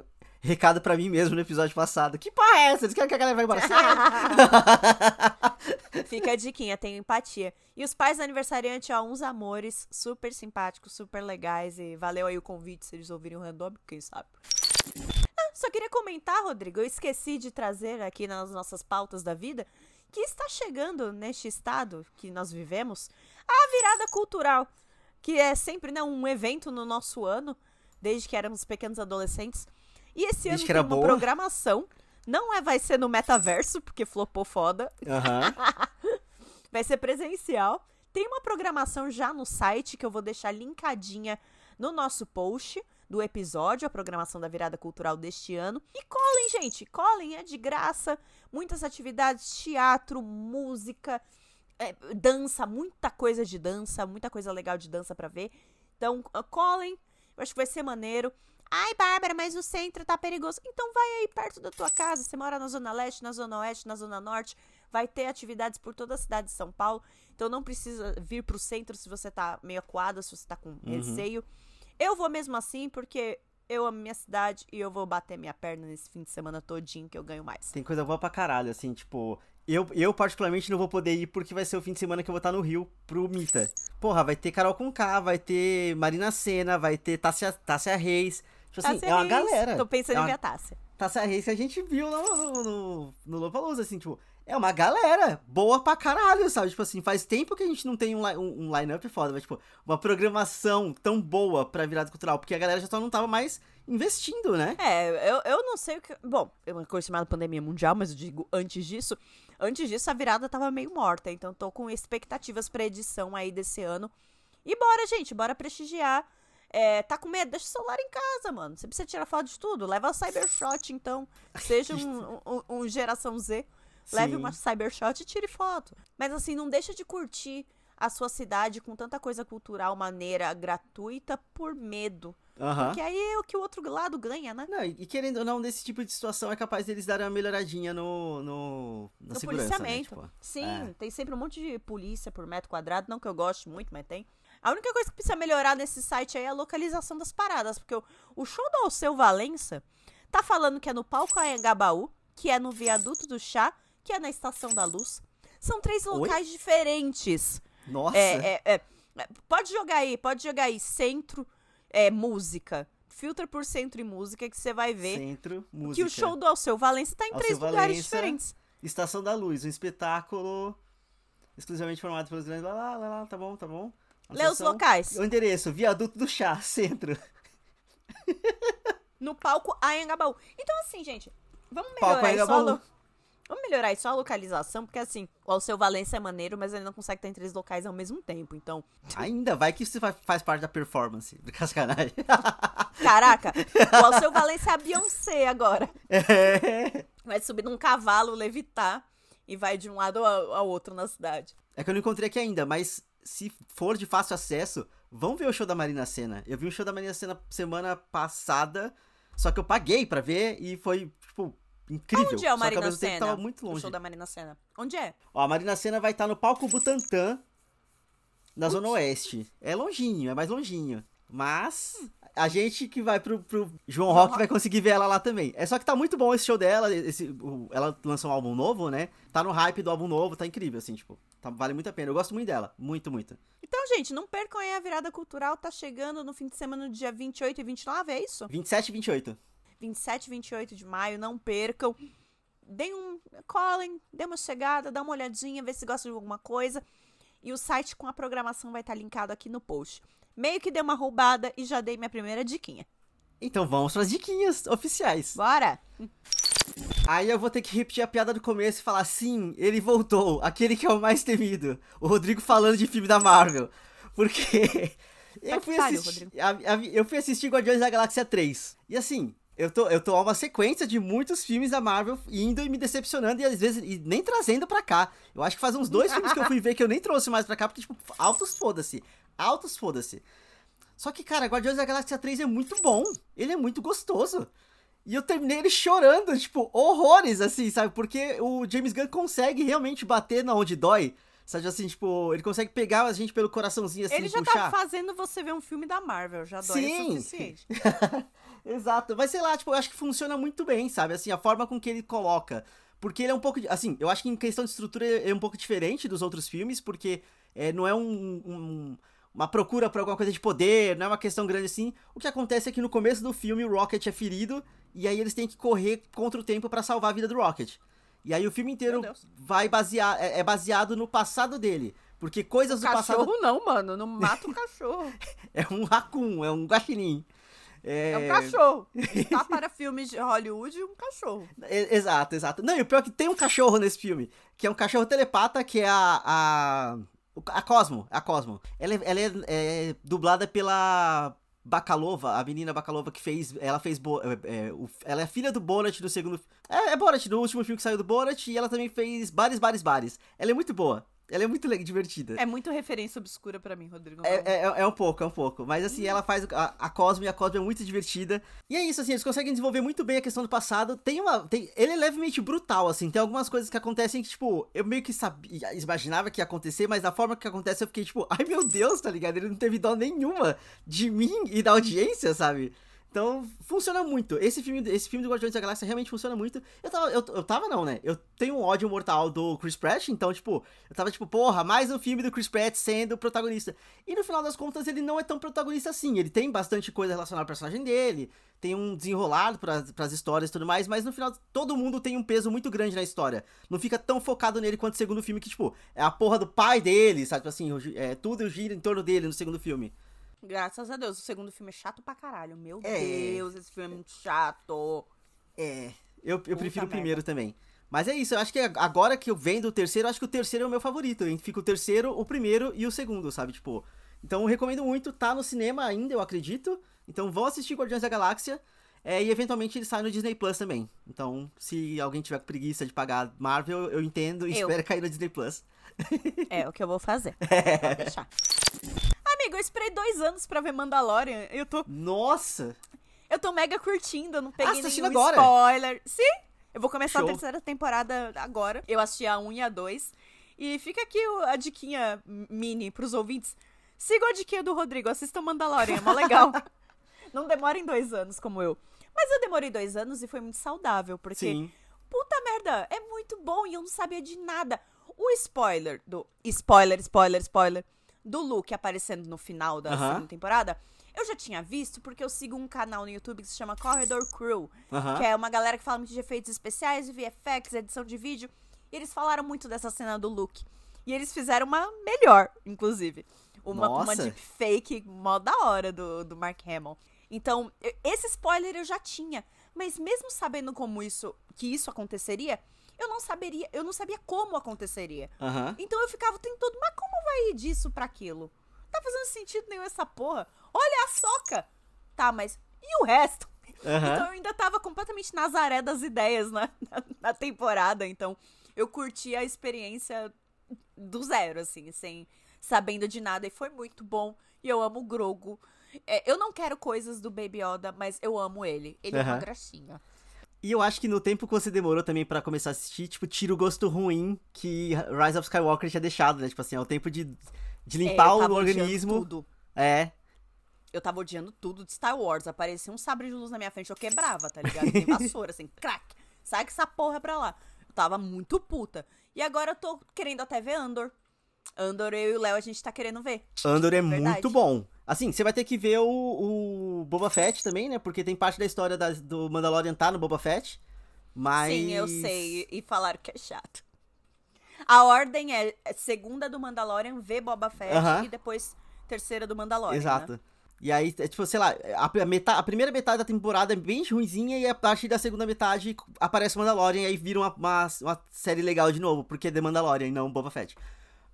Speaker 1: recado pra mim mesmo no episódio passado. Que porra é essa? Eles querem que a galera vá embora? *laughs*
Speaker 4: Fica a diquinha, tenho empatia. E os pais do aniversariante, ó, uns amores, super simpáticos, super legais. E valeu aí o convite se eles ouvirem o random, quem sabe. Ah, só queria comentar, Rodrigo, eu esqueci de trazer aqui nas nossas pautas da vida que está chegando neste estado que nós vivemos a virada cultural, que é sempre né, um evento no nosso ano, desde que éramos pequenos adolescentes. E esse ano tem uma
Speaker 1: boa.
Speaker 4: programação. Não é, vai ser no metaverso, porque flopou foda.
Speaker 1: Aham. *laughs*
Speaker 4: Vai ser presencial. Tem uma programação já no site que eu vou deixar linkadinha no nosso post do episódio, a programação da virada cultural deste ano. E colhem, gente, colhem, é de graça. Muitas atividades, teatro, música, é, dança, muita coisa de dança, muita coisa legal de dança pra ver. Então, colhem, eu acho que vai ser maneiro. Ai, Bárbara, mas o centro tá perigoso. Então vai aí perto da tua casa. Você mora na Zona Leste, na Zona Oeste, na Zona Norte. Vai ter atividades por toda a cidade de São Paulo. Então não precisa vir pro centro se você tá meio acuada, se você tá com receio. Eu vou mesmo assim porque eu amo minha cidade e eu vou bater minha perna nesse fim de semana todinho que eu ganho mais.
Speaker 1: Tem coisa boa pra caralho, assim, tipo. Eu, eu, particularmente, não vou poder ir porque vai ser o fim de semana que eu vou estar no Rio pro Mita. Porra, vai ter Carol com K, vai ter Marina Senna, vai ter Tássia, Tássia Reis. Tipo assim,
Speaker 4: Tássia
Speaker 1: é uma
Speaker 4: Reis.
Speaker 1: galera.
Speaker 4: Tô pensando
Speaker 1: é
Speaker 4: em
Speaker 1: uma,
Speaker 4: ver a Tássia.
Speaker 1: Tássia Reis que a gente viu lá no, no, no, no Lollapalooza, assim, tipo, é uma galera boa pra caralho, sabe? Tipo assim, faz tempo que a gente não tem um, li- um, um line-up foda, mas, tipo, uma programação tão boa pra virada cultural, porque a galera já só não tava mais investindo, né?
Speaker 4: É, eu, eu não sei o que. Bom, é uma coisa chamada pandemia mundial, mas eu digo antes disso. Antes disso, a virada tava meio morta. Então, tô com expectativas pra edição aí desse ano. E bora, gente, bora prestigiar. É, tá com medo? Deixa o celular em casa, mano. Você precisa tirar foto de tudo. Leva a Cybershot, então. Seja *laughs* um, um, um geração Z. Leve
Speaker 1: Sim.
Speaker 4: uma Cybershot e tire foto. Mas assim, não deixa de curtir a sua cidade com tanta coisa cultural maneira, gratuita, por medo.
Speaker 1: Aham.
Speaker 4: Que aí é o que o outro lado ganha, né?
Speaker 1: Não, e querendo ou não, desse tipo de situação é capaz deles darem uma melhoradinha no, no,
Speaker 4: no
Speaker 1: segurança,
Speaker 4: policiamento.
Speaker 1: né? Tipo,
Speaker 4: Sim,
Speaker 1: é.
Speaker 4: tem sempre um monte de polícia por metro quadrado. Não que eu goste muito, mas tem. A única coisa que precisa melhorar nesse site aí é a localização das paradas. Porque o, o show do Alceu Valença tá falando que é no Palco Anhangabaú, que é no Viaduto do Chá, que é na Estação da Luz. São três
Speaker 1: Oi?
Speaker 4: locais diferentes.
Speaker 1: Nossa!
Speaker 4: É, é, é. Pode jogar aí, pode jogar aí. Centro, é, música. Filtra por centro e música que você vai ver
Speaker 1: Centro, música.
Speaker 4: que o show do Alceu Valença tá em
Speaker 1: Alceu
Speaker 4: três lugares
Speaker 1: Valença.
Speaker 4: diferentes.
Speaker 1: Estação da Luz, um espetáculo exclusivamente formado pelos grandes. Lá, lá, lá, lá, tá bom, tá bom.
Speaker 4: Lê os locais.
Speaker 1: O endereço, Viaduto do Chá, centro.
Speaker 4: no palco Anhangabaú. Então, assim, gente, vamos melhorar isso. lo- Vamos melhorar isso a localização, porque assim, o Alceu Valença é maneiro, mas ele não consegue estar em três locais ao mesmo tempo. Então,
Speaker 1: Ainda vai que isso fa- faz parte da performance. Do cascanagem. *laughs*
Speaker 4: caraca, o Alceu Valença é a Beyoncé agora.
Speaker 1: é.
Speaker 4: Vai subir num cavalo, levitar e vai de um lado ao outro na cidade.
Speaker 1: É que eu não encontrei aqui ainda, mas se for de fácil acesso, vão ver o show da Marina Senna. Eu vi o show da Marina Senna semana passada, só que eu paguei pra ver e foi, tipo, incrível.
Speaker 4: Onde é o
Speaker 1: só
Speaker 4: Marina
Speaker 1: tempo
Speaker 4: Senna?
Speaker 1: tava muito
Speaker 4: O
Speaker 1: longe.
Speaker 4: show da Marina Senna. Onde é?
Speaker 1: Ó, a Marina Senna vai estar no palco Butantã, na Zona Oeste. É longinho, é mais longinho. Mas a gente que vai pro, pro João Rock vai conseguir ver ela lá também. É só que tá muito bom esse show dela. Esse, o- ela lançou um álbum novo, né? Tá no hype do álbum novo, tá incrível, assim, tipo. tá- vale muito a pena. Eu gosto muito dela. Muito, muito.
Speaker 4: Então, gente, não percam aí a virada cultural. Tá chegando no fim de semana do dia 28 e 29, é isso?
Speaker 1: 27 e 28.
Speaker 4: 27 e 28 de maio, não percam. Deem um. Colhem, dê uma chegada, dá uma olhadinha, vê se gosta de alguma coisa. E o site com a programação vai estar linkado aqui no post. Meio que dei uma roubada e já dei minha primeira diquinha.
Speaker 1: Então vamos pras diquinhas oficiais.
Speaker 4: Bora!
Speaker 1: Aí eu vou ter que repetir a piada do começo e falar: sim, ele voltou, aquele que é o mais temido. O Rodrigo falando de filme da Marvel. Porque *laughs* eu fui,
Speaker 4: pariu,
Speaker 1: assistir, a- a- eu fui assistir Guardiões da Galáxia 3. E assim, eu tô, eu tô a uma sequência de muitos filmes da Marvel indo e me decepcionando e às vezes e nem trazendo pra cá. Eu acho que faz uns dois filmes que eu fui ver que eu nem trouxe mais pra cá, porque, tipo, altos foda-se. Altos foda-se. Só que, cara, Guardiões da Galáxia 3 é muito bom. Ele é muito gostoso. E eu terminei ele chorando, tipo, horrores, assim, sabe? Porque o James Gunn consegue realmente bater na onde dói. Sabe assim, tipo, ele consegue pegar a gente pelo coraçãozinho assim
Speaker 4: Ele já
Speaker 1: puxar.
Speaker 4: tá fazendo você ver um filme da Marvel, já dói
Speaker 1: Sim.
Speaker 4: o suficiente. *laughs*
Speaker 1: Exato. Mas sei lá, tipo, eu acho que funciona muito bem, sabe? Assim, a forma com que ele coloca. Porque ele é um pouco. Assim, eu acho que em questão de estrutura ele é um pouco diferente dos outros filmes, porque é, não é um- um- uma procura por alguma coisa de poder, não é uma questão grande assim. O que acontece é que no começo do filme o Rocket é ferido, e aí eles têm que correr contra o tempo pra salvar a vida do Rocket. E aí o filme inteiro vai basear, é, é baseado no passado dele. Porque coisas do passado.
Speaker 4: Cachorro não, mano. Não mata o cachorro. *laughs*
Speaker 1: É um raccoon, é um guaxinim.
Speaker 4: É um cachorro. Tá para filmes de Hollywood, um cachorro.
Speaker 1: E- Exato, exato. Não, e o pior é que tem um cachorro nesse filme, que é um cachorro telepata, que é a. A, o- a Cosmo. A Cosmo. Ela, é, ela é, é dublada pela. Bacalova, a menina Bacalova que fez. Ela fez. Bo- é, é, o- ela é filha do Borat do segundo. É, é Borat, do último filme que saiu do Borat, e ela também fez Bares, Bares, Bares. Ela é muito boa. Ela é muito divertida.
Speaker 4: É muito referência obscura pra mim, Rodrigo.
Speaker 1: É, é, é- é um pouco, é um pouco. Mas assim, ela faz a, a Cosmo e a Cosmo é muito divertida. E é isso, assim, eles conseguem desenvolver muito bem a questão do passado. Tem uma. Tem, ele é levemente brutal, assim. Tem algumas coisas que acontecem que, tipo, eu meio que sabia, imaginava que ia acontecer, mas da forma que acontece eu fiquei, tipo, ai meu Deus, tá ligado? Ele não teve dó nenhuma de mim e da audiência, sabe? Então, funciona muito. Esse filme, esse filme do Guardiões da Galáxia realmente funciona muito. Eu tava, eu, eu tava não, né? Eu tenho um ódio mortal do Chris Pratt, então, tipo, eu tava tipo, porra, mais um filme do Chris Pratt sendo protagonista. E no final das contas, ele não é tão protagonista assim. Ele tem bastante coisa relacionada ao personagem dele, tem um desenrolado pras, pras histórias e tudo mais, mas no final, todo mundo tem um peso muito grande na história. Não fica tão focado nele quanto o segundo filme, que, tipo, é a porra do pai dele, sabe? Tipo Assim, é, tudo gira em torno dele no segundo filme.
Speaker 4: Graças a Deus. O segundo filme é chato pra caralho. Meu
Speaker 1: É.
Speaker 4: Deus, esse filme é muito chato.
Speaker 1: É. Eu, eu prefiro o primeiro também. Mas é isso, eu acho que agora que eu vendo o terceiro, eu acho que o terceiro é o meu favorito. Fica o terceiro, o primeiro e o segundo, sabe? Tipo. Então eu recomendo muito, tá no cinema ainda, eu acredito. Então vão assistir Guardiões da Galáxia. É, e eventualmente ele sai no Disney Plus também. Então, se alguém tiver com preguiça de pagar Marvel, eu entendo e
Speaker 4: Eu.
Speaker 1: espera cair no Disney Plus.
Speaker 4: É o que eu vou fazer. *laughs* Pode deixar. Amigo, eu esperei dois anos pra ver Mandalorian. Eu tô,
Speaker 1: Nossa!
Speaker 4: eu tô mega curtindo, eu não peguei
Speaker 1: Ah, tá
Speaker 4: nenhum
Speaker 1: agora?
Speaker 4: spoiler. Sim, eu vou começar
Speaker 1: Show.
Speaker 4: a terceira temporada agora. Eu assisti a 1 e a 2. E fica aqui a diquinha mini pros ouvintes. Sigam a diquinha do Rodrigo, assistam Mandalorian, é mó legal. *laughs* não demorem dois anos como eu. Mas eu demorei dois anos e foi muito saudável, porque
Speaker 1: Sim.
Speaker 4: puta merda, é muito bom e eu não sabia de nada. O spoiler do. Spoiler, spoiler, spoiler. Do Luke aparecendo no final da
Speaker 1: Aham.
Speaker 4: segunda temporada. Eu já tinha visto porque eu sigo um canal no YouTube que se chama Corridor Crew.
Speaker 1: Aham.
Speaker 4: Que é uma galera que fala muito de efeitos especiais, de VFX, edição de vídeo. E eles falaram muito dessa cena do Luke. E eles fizeram uma melhor, inclusive. Uma, uma deepfake mó da hora do, do Mark Hamill. Então, esse spoiler eu já tinha. Mas mesmo sabendo como isso, que isso aconteceria, eu não saberia, eu não sabia como aconteceria.
Speaker 1: Aham.
Speaker 4: Então eu ficava tentando, mas como vai ir disso pra aquilo? Tá fazendo sentido nenhum essa porra. Olha a soca! Tá, mas e o resto?
Speaker 1: Aham. *laughs*
Speaker 4: Então eu ainda tava completamente Nazaré das ideias na, *laughs* na, na temporada. Então eu curti a experiência do zero, assim, sem sabendo de nada. E foi muito bom. E eu amo o Grogu. É, eu não quero coisas do Baby Yoda, mas eu amo ele. Ele é uma
Speaker 1: Aham. E eu acho que no tempo que você demorou também pra começar a assistir, tipo, tira o gosto ruim que Rise of Skywalker tinha deixado, né? Tipo assim, é o tempo de, de
Speaker 4: É,
Speaker 1: limpar
Speaker 4: eu
Speaker 1: o organismo.
Speaker 4: Tudo.
Speaker 1: É.
Speaker 4: Eu tava odiando tudo de Star Wars. Aparecia um sabre de luz na minha frente, eu quebrava, tá ligado? Tem vassoura, assim, *laughs* crack. Sai com essa porra pra lá. Eu tava muito puta. E agora eu tô querendo até ver Andor. Andor, eu e o Léo, a gente tá querendo ver.
Speaker 1: Andor é
Speaker 4: Verdade.
Speaker 1: muito bom. Assim, você vai ter que ver o, o Boba Fett também, né? Porque tem parte da história das- do Mandalorian tá no Boba Fett. Mas.
Speaker 4: Sim, eu sei. E falaram que é chato. A ordem é segunda do Mandalorian, ver Boba Fett
Speaker 1: Aham.
Speaker 4: e depois terceira do Mandalorian.
Speaker 1: Exato.
Speaker 4: Né?
Speaker 1: E aí, é, tipo, sei lá, a, a meta- a primeira metade da temporada é bem ruimzinha e a partir da segunda metade aparece o Mandalorian e aí vira uma, uma, uma série legal de novo, porque é The Mandalorian e não Boba Fett.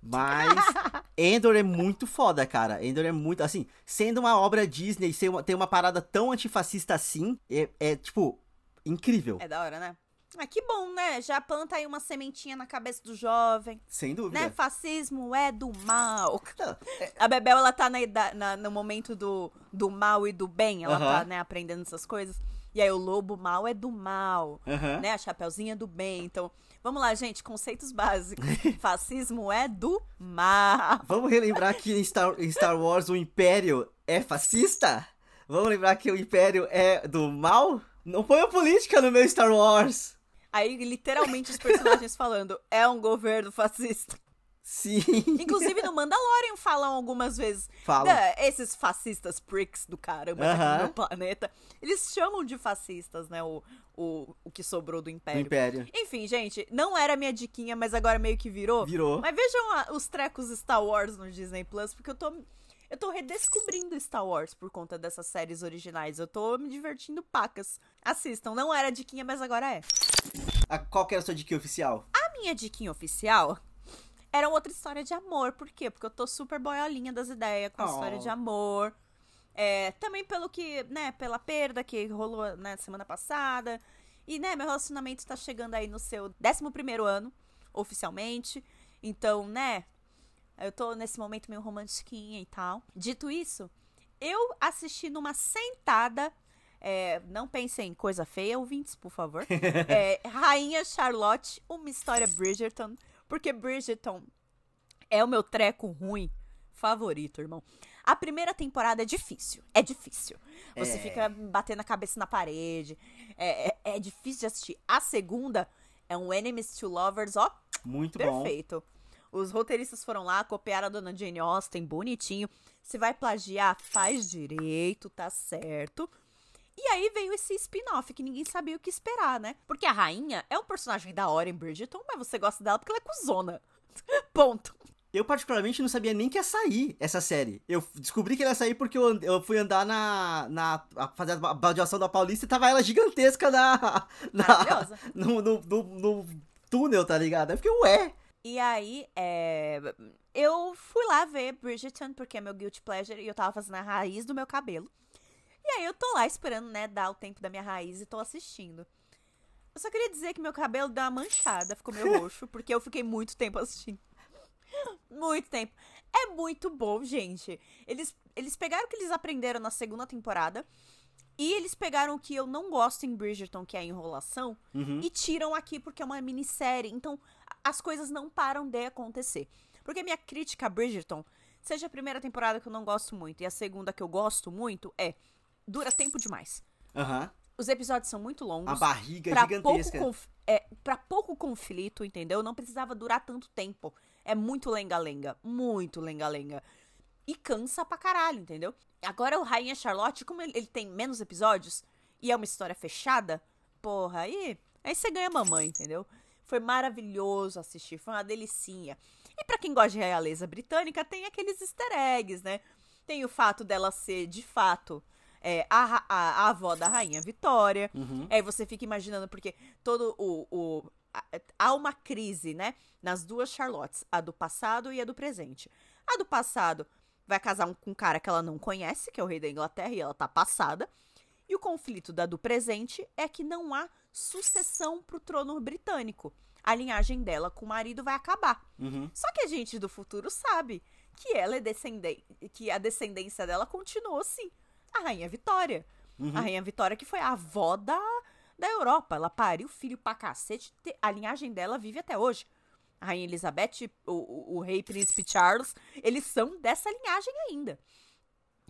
Speaker 1: Mas *laughs* Endor é muito foda, cara. Endor é muito, assim, sendo uma obra Disney, ser uma, ter uma parada tão antifascista assim, é, é, tipo, incrível.
Speaker 4: É da hora, né? Ah, que bom, né? Já planta aí uma sementinha na cabeça do jovem.
Speaker 1: Sem dúvida.
Speaker 4: Né? Fascismo é do mal.
Speaker 1: Não,
Speaker 4: A Bebel, ela tá na, na- no momento do, do mal e do bem. Ela tá,
Speaker 1: Aham.
Speaker 4: né, aprendendo essas coisas. E aí, o lobo mal é do mal.
Speaker 1: Aham.
Speaker 4: Né? A Chapeuzinha é do bem. Então, vamos lá, gente. Conceitos básicos. *laughs* Fascismo é do mal.
Speaker 1: Vamos relembrar que em Star, em Star Wars o Império é fascista? Vamos lembrar que o Império é do mal? Não põe a política no meu Star Wars!
Speaker 4: Aí, literalmente, os personagens *laughs* falando, é um governo fascista.
Speaker 1: Sim.
Speaker 4: Inclusive, no Mandalorian falam algumas vezes.
Speaker 1: Falam.
Speaker 4: "Da- esses fascistas pricks do caramba aqui
Speaker 1: Aham.
Speaker 4: no meu planeta. Eles chamam de fascistas, né? O, o, o que sobrou do
Speaker 1: Do
Speaker 4: Império.
Speaker 1: Império.
Speaker 4: Enfim, gente, não era minha diquinha, mas agora meio que virou.
Speaker 1: Virou.
Speaker 4: Mas vejam a- os trecos Star Wars no Disney Plus, porque eu tô. Eu tô redescobrindo Star Wars por conta dessas séries originais. Eu tô me divertindo pacas. Assistam, não era diquinha, mas agora é.
Speaker 1: A, qual que era a sua dica oficial?
Speaker 4: A minha diquinha oficial era outra história de amor. Por quê? Porque eu tô super boiolinha das ideias com a
Speaker 1: Oh.
Speaker 4: história de amor. É, também pelo que, né, pela perda que rolou na semana passada. E, né, meu relacionamento tá chegando aí no seu 11 ano, oficialmente. Então, né, eu tô nesse momento meio romantiquinha e tal. Dito isso, eu assisti numa sentada. é, não pensem em coisa feia, ouvintes, por favor. *laughs* É, Rainha Charlotte, uma história Bridgerton. Porque Bridgerton é o meu treco ruim favorito, irmão. A primeira temporada é difícil. É difícil. Você
Speaker 1: É.
Speaker 4: fica batendo a cabeça na parede. É, é, é difícil de assistir. A segunda é um Enemies to Lovers, ó,
Speaker 1: Muito bom.
Speaker 4: Perfeito. Os roteiristas foram lá, copiaram a dona Jane Austen, bonitinho. Se vai plagiar, faz direito, tá certo. E aí veio esse spin-off que ninguém sabia o que esperar, né? Porque a rainha é um personagem da hora em Bridgerton, mas você gosta dela porque ela é cuzona. *laughs* Ponto.
Speaker 1: Eu, particularmente, não sabia nem que ia sair essa série. Eu descobri que ela ia sair porque eu, eu fui andar na. na a, fazer a baldeação da Paulista e tava ela gigantesca na. *laughs* na
Speaker 4: Maravilhosa.
Speaker 1: no, no, no- no túnel, tá ligado? Eu fiquei, ué.
Speaker 4: E aí, é, eu fui lá ver Bridgerton, porque é meu guilty pleasure, e eu tava fazendo a raiz do meu cabelo. E aí eu tô lá esperando, né, dar o tempo da minha raiz e tô assistindo. Eu só queria dizer que meu cabelo deu uma manchada, ficou meio roxo, *laughs* porque eu fiquei muito tempo assistindo. Muito tempo. É muito bom, gente. Eles, eles pegaram o que eles aprenderam na segunda temporada e eles pegaram o que eu não gosto em Bridgerton, que é a enrolação,
Speaker 1: Uhum.
Speaker 4: e tiram aqui porque é uma minissérie. Então, as coisas não param de acontecer. Porque minha crítica a Bridgerton, seja a primeira temporada que eu não gosto muito e a segunda que eu gosto muito, é dura tempo demais.
Speaker 1: Aham.
Speaker 4: Os episódios são muito longos.
Speaker 1: A barriga
Speaker 4: pra
Speaker 1: gigantesca.
Speaker 4: pouco, conf- é, pra pouco conflito, entendeu? Não precisava durar tanto tempo. É muito lenga-lenga. Muito lenga-lenga. E cansa pra caralho, entendeu? Agora o Rainha Charlotte, como ele, ele tem menos episódios e é uma história fechada, porra, aí, aí você ganha mamãe, entendeu? Foi maravilhoso assistir, foi uma delicinha. E pra quem gosta de realeza britânica, tem aqueles easter eggs, né? Tem o fato dela ser, de fato, é, a, a, a avó da Rainha Vitória.
Speaker 1: Uhum.
Speaker 4: Aí você fica imaginando, porque todo o. o a- há uma crise, né? Nas duas Charlottes, a do passado e a do presente. A do passado vai casar um- com um cara que ela não conhece, que é o rei da Inglaterra, e ela tá passada. E o conflito da do presente é que não há sucessão pro trono britânico. A linhagem dela com o marido vai acabar.
Speaker 1: Uhum.
Speaker 4: Só que a gente do futuro sabe que ela é descendente, que a descendência dela continuou sim. A rainha Vitória.
Speaker 1: Uhum.
Speaker 4: A rainha Vitória que foi a avó da, da Europa. Ela pariu filho pra cacete. te- A linhagem dela vive até hoje. A rainha Elizabeth, o, o, o rei príncipe Charles, eles são dessa linhagem ainda.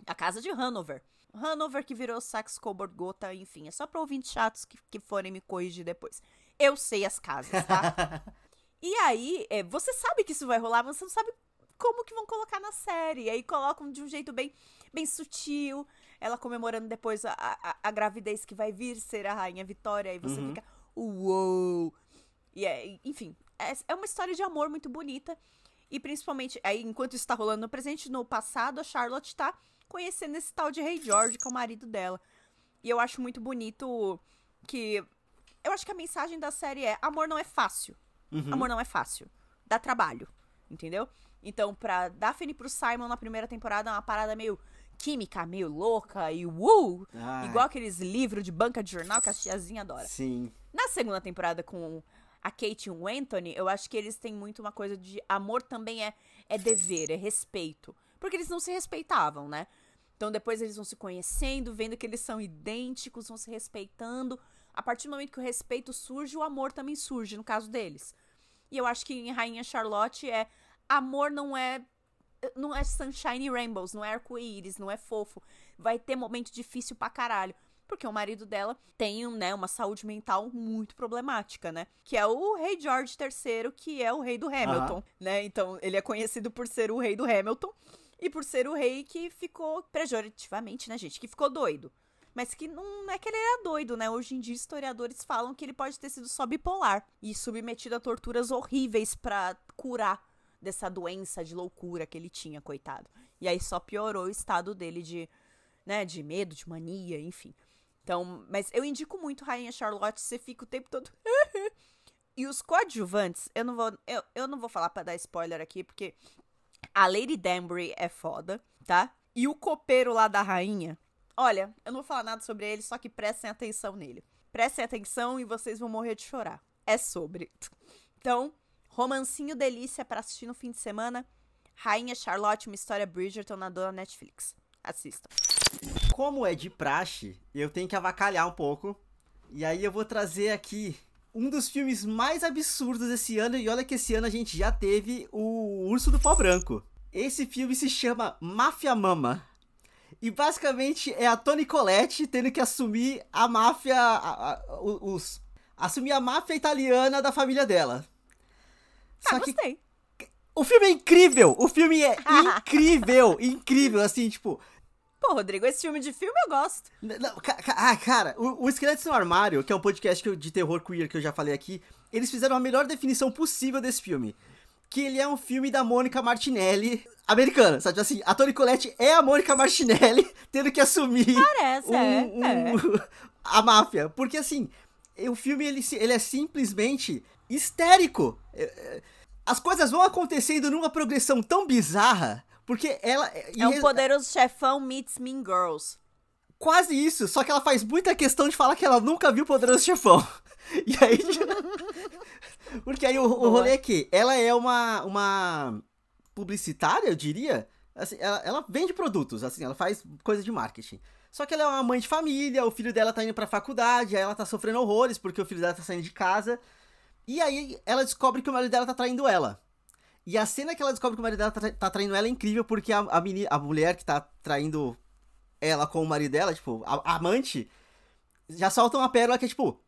Speaker 4: A casa de Hanover. Hanover que virou Saxe Coburg Gotha, enfim. É só pra ouvintes chatos que, que forem me corrigir depois. Eu sei as casas, tá? *laughs* E aí, é, você sabe que isso vai rolar, mas você não sabe como que vão colocar na série. E aí colocam de um jeito bem, bem sutil. Ela comemorando depois a, a, a gravidez que vai vir ser a Rainha Vitória. E você
Speaker 1: Uhum.
Speaker 4: fica, uou! E é, enfim, é, é uma história de amor muito bonita. E principalmente, aí, enquanto isso tá rolando no presente, no passado, a Charlotte tá conhecendo esse tal de Rei George, que é o marido dela. E eu acho muito bonito que. Eu acho que a mensagem da série é: amor não é fácil.
Speaker 1: Uhum.
Speaker 4: Amor não é fácil. Dá trabalho. Entendeu? Então, pra Daphne e pro Simon na primeira temporada é uma parada meio química, meio louca e uh!
Speaker 1: Ai.
Speaker 4: Igual aqueles livros de banca de jornal que a tiazinha adora.
Speaker 1: Sim.
Speaker 4: Na segunda temporada com a Kate e o Anthony, eu acho que eles têm muito uma coisa de amor também é, é dever, é respeito. Porque eles não se respeitavam, né? Então depois eles vão se conhecendo, vendo que eles são idênticos, vão se respeitando. A partir do momento que o respeito surge, o amor também surge, no caso deles. E eu acho que em Rainha Charlotte é amor não é não é sunshine rainbows, não é arco-íris, não é fofo. Vai ter momento difícil pra caralho. Porque o marido dela tem né, uma saúde mental muito problemática, né? Que é o rei George III, que é o rei do Hamilton, né? Então, ele é conhecido por ser o rei do Hamilton e por ser o rei que ficou, pejorativamente, né, gente? Que ficou doido. Mas que não é que ele era doido, né? Hoje em dia, historiadores falam que ele pode ter sido só bipolar e submetido a torturas horríveis pra curar dessa doença de loucura que ele tinha, coitado. E aí só piorou o estado dele de, né, de medo, de mania, enfim. Então, mas eu indico muito Rainha Charlotte, você fica o tempo todo. *laughs* e os coadjuvantes, eu não vou, eu, eu não vou falar pra dar spoiler aqui, porque a Lady Danbury é foda, tá? E o copeiro lá da rainha, olha, eu não vou falar nada sobre ele, só que prestem atenção nele. Prestem atenção e vocês vão morrer de chorar. É sobre. *laughs* Então, romancinho delícia pra assistir no fim de semana. Rainha Charlotte, uma história Bridgerton na dona Netflix. Assista.
Speaker 1: Como é de praxe, eu tenho que avacalhar um pouco. E aí eu vou trazer aqui um dos filmes mais absurdos desse ano. E olha que esse ano a gente já teve o Urso do Pau Branco. Esse filme se chama Máfia Mama. E basicamente é a Toni Collette tendo que assumir a máfia. a- a- os, assumir a máfia italiana da família dela.
Speaker 4: Ah,
Speaker 1: Só que
Speaker 4: gostei.
Speaker 1: o filme é incrível! O filme é *laughs* incrível! incrível, assim, tipo.
Speaker 4: Pô, Rodrigo, esse filme de filme eu gosto.
Speaker 1: Não, ca- ah, cara, o, o Esqueletos no Armário, que é um podcast que de terror queer que eu já falei aqui, eles fizeram a melhor definição possível desse filme. Que ele é um filme da Mônica Martinelli americana, sabe? Assim, a Toni Collette é a Mônica Martinelli *laughs* tendo que assumir
Speaker 4: Parece,
Speaker 1: um-
Speaker 4: é,
Speaker 1: um-
Speaker 4: é. *laughs*
Speaker 1: a máfia. Porque assim, o filme ele, ele é simplesmente histérico. É, é, as coisas vão acontecendo numa progressão tão bizarra, porque ela.
Speaker 4: É um poderoso chefão meets Mean Girls.
Speaker 1: Quase isso, só que ela faz muita questão de falar que ela nunca viu Poderoso Chefão. *laughs* E aí. *laughs* Porque aí o, o rolê é que ela é uma, uma publicitária, eu diria. Assim, ela, ela vende produtos, assim, ela faz coisa de marketing. Só que ela é uma mãe de família, o filho dela tá indo pra faculdade, aí ela tá sofrendo horrores porque o filho dela tá saindo de casa. E aí ela descobre que o marido dela tá traindo ela. E a cena que ela descobre que o marido dela tá, tá traindo ela é incrível porque a, a, a mulher que tá traindo ela com o marido dela, tipo, a, a amante, já solta uma pérola que é tipo,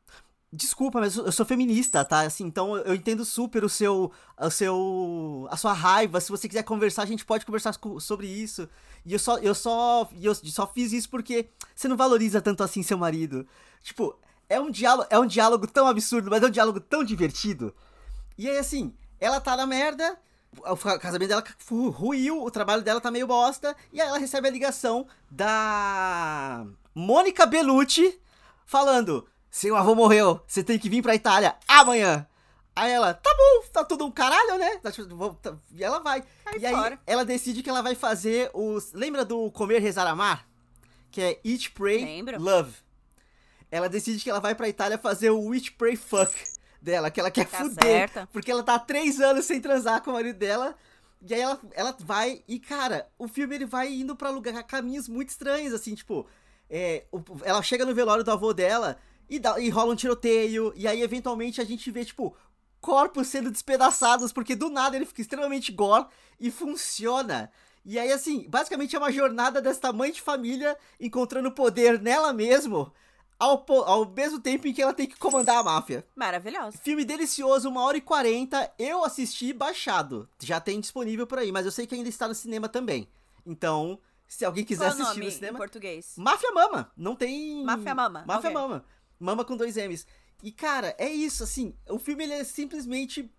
Speaker 1: Desculpa, mas eu sou feminista, tá? Assim, então eu entendo super o seu, o seu, a sua raiva. Se você quiser conversar, a gente pode conversar sobre isso. E eu só, eu só, eu só fiz isso porque você não valoriza tanto assim seu marido. Tipo, é um diálogo, é um diálogo tão absurdo, mas é um diálogo tão divertido. E aí assim, ela tá na merda, o casamento dela ruiu, o trabalho dela tá meio bosta, e aí ela recebe a ligação da Mônica Bellucci falando: seu avô morreu, você tem que vir pra Itália amanhã. Aí ela, tá bom, tá tudo um caralho, né? Tá, tipo, tá, e ela vai. Aí e fora. aí ela decide que ela vai fazer os. Lembra do Comer, Rezar, Amar? Que é Eat, Pray, Lembro. Love. Ela decide que ela vai pra Itália fazer o Eat, Pray, Fuck dela, que ela quer tá fuder. Certa. Porque ela tá há três anos sem transar com o marido dela. E aí ela, ela vai. E, cara, o filme ele vai indo pra lugar, caminhos muito estranhos, assim, tipo. É, ela chega no velório do avô dela. E, dá, e rola um tiroteio, e aí eventualmente a gente vê, tipo, corpos sendo despedaçados, porque do nada ele fica extremamente gore e funciona. E aí, assim, basicamente é uma jornada desta mãe de família encontrando poder nela mesmo, ao, ao mesmo tempo em que ela tem que comandar a máfia.
Speaker 4: Maravilhoso.
Speaker 1: Filme delicioso, uma hora e quarenta. Eu assisti baixado. Já tem disponível por aí, mas eu sei que ainda está no cinema também. Então, se alguém quiser
Speaker 4: Qual
Speaker 1: assistir no cinema.
Speaker 4: Em português.
Speaker 1: Máfia Mama. Não tem.
Speaker 4: Máfia Mama.
Speaker 1: Máfia
Speaker 4: okay.
Speaker 1: Mama. Mama com dois M's. E, cara, é isso, assim. O filme, ele é simplesmente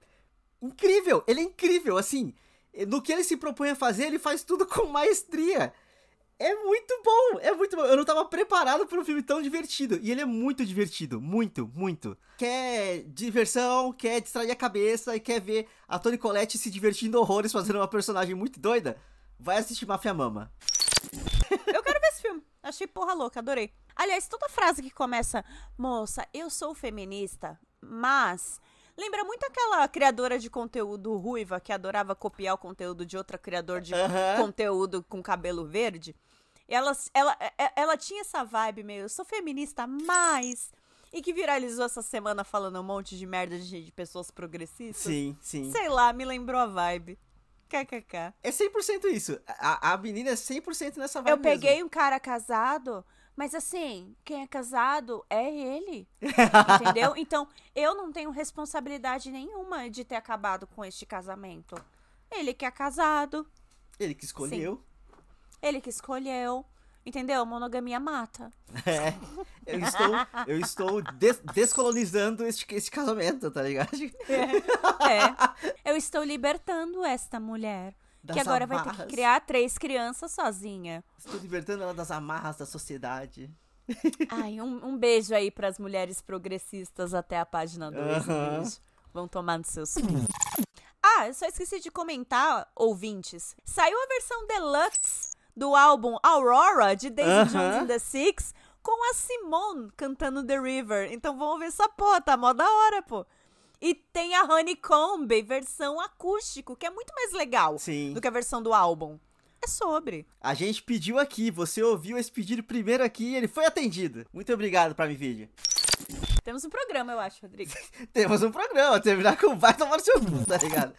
Speaker 1: incrível. Ele é incrível, assim. No que ele se propõe a fazer, ele faz tudo com maestria. É muito bom, é muito bom. Eu não tava preparado para um filme tão divertido. E ele é muito divertido, muito, muito. Quer diversão, quer distrair a cabeça e quer ver a Toni Collette se divertindo horrores fazendo uma personagem muito doida? Vai assistir Mafia Mama.
Speaker 4: Eu quero ver esse filme. Achei porra louca, adorei. Aliás, toda frase que começa, moça, eu sou feminista, mas. Lembra muito aquela criadora de conteúdo ruiva que adorava copiar o conteúdo de outra criador de uhum. conteúdo com cabelo verde? Ela, ela, é, é, ela tinha essa vibe meio, eu sou feminista, mas. E que viralizou essa semana falando um monte de merda de, de pessoas progressistas.
Speaker 1: Sim, sim.
Speaker 4: Sei lá, me lembrou a vibe. KKK.
Speaker 1: É 100% isso. A, a menina é 100% nessa vibe
Speaker 4: Eu peguei
Speaker 1: mesmo.
Speaker 4: um cara casado mas assim, quem é casado é ele. *laughs* entendeu? Então, eu não tenho responsabilidade nenhuma de ter acabado com este casamento. Ele que é casado.
Speaker 1: Ele que escolheu.
Speaker 4: Sim. Ele que escolheu. Entendeu? Monogamia mata. *laughs*
Speaker 1: É. Eu estou, eu estou des descolonizando este, este casamento, tá ligado?
Speaker 4: É. é. Eu estou libertando esta mulher que agora amarras. vai ter que criar três crianças sozinha.
Speaker 1: Estou libertando ela das amarras da sociedade. *laughs*
Speaker 4: Ai, um, um beijo aí para as mulheres progressistas até a página 2. Uhum. Um Vão tomar nos seus Ah, eu só esqueci de comentar, ouvintes. Saiu a versão deluxe do álbum Aurora, de Daisy Jones and the Six, com a Simone cantando The River. Então vamos ver essa porra, tá mó da hora, pô. E tem a Honeycomb, versão acústico, que é muito mais legal
Speaker 1: Sim.
Speaker 4: do que a versão do álbum. É sobre.
Speaker 1: A gente pediu aqui, você ouviu esse pedido primeiro aqui e ele foi atendido. Muito obrigado, Prime Video.
Speaker 4: Temos um programa, eu acho, Rodrigo. *laughs*
Speaker 1: Temos um programa, terminar com vai tomar seu cu, tá ligado?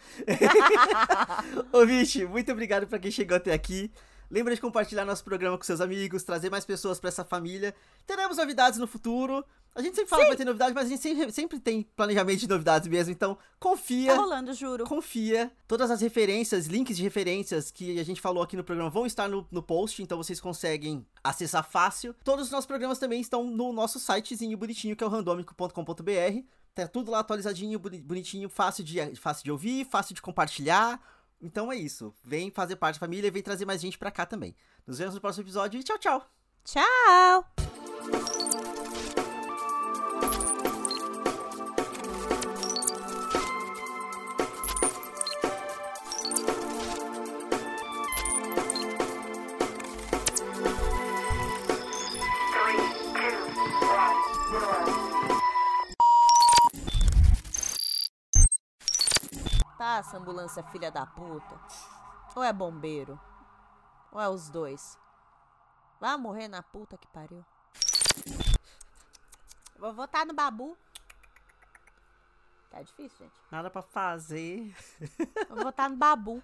Speaker 1: *laughs* Ouvinte, muito obrigado pra quem chegou até aqui. Lembra de compartilhar nosso programa com seus amigos, trazer mais pessoas para essa família. Teremos novidades no futuro. A gente sempre fala Sim. que vai ter novidade, mas a gente sempre, sempre, tem planejamento de novidades mesmo. Então, confia.
Speaker 4: Tá rolando, juro.
Speaker 1: Confia. Todas as referências, links de referências que a gente falou aqui no programa vão estar no, no post, então vocês conseguem acessar fácil. Todos os nossos programas também estão no nosso sitezinho bonitinho, que é o randomico.com.br. Tá tudo lá atualizadinho, bonitinho, fácil de, fácil de ouvir, fácil de compartilhar. Então é isso. Vem fazer parte da família e vem trazer mais gente pra cá também. Nos vemos no próximo episódio e tchau, tchau.
Speaker 4: Tchau! Tá, Passa, ambulância filha da puta. Ou é bombeiro. Ou é os dois. Vá morrer na puta que pariu. Vou votar no Babu. Tá difícil, gente.
Speaker 1: Nada pra fazer.
Speaker 4: Vou votar no Babu.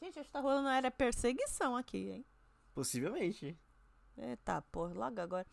Speaker 4: Gente, acho que tá rolando era perseguição aqui, hein?
Speaker 1: Possivelmente.
Speaker 4: Eita, porra, logo agora.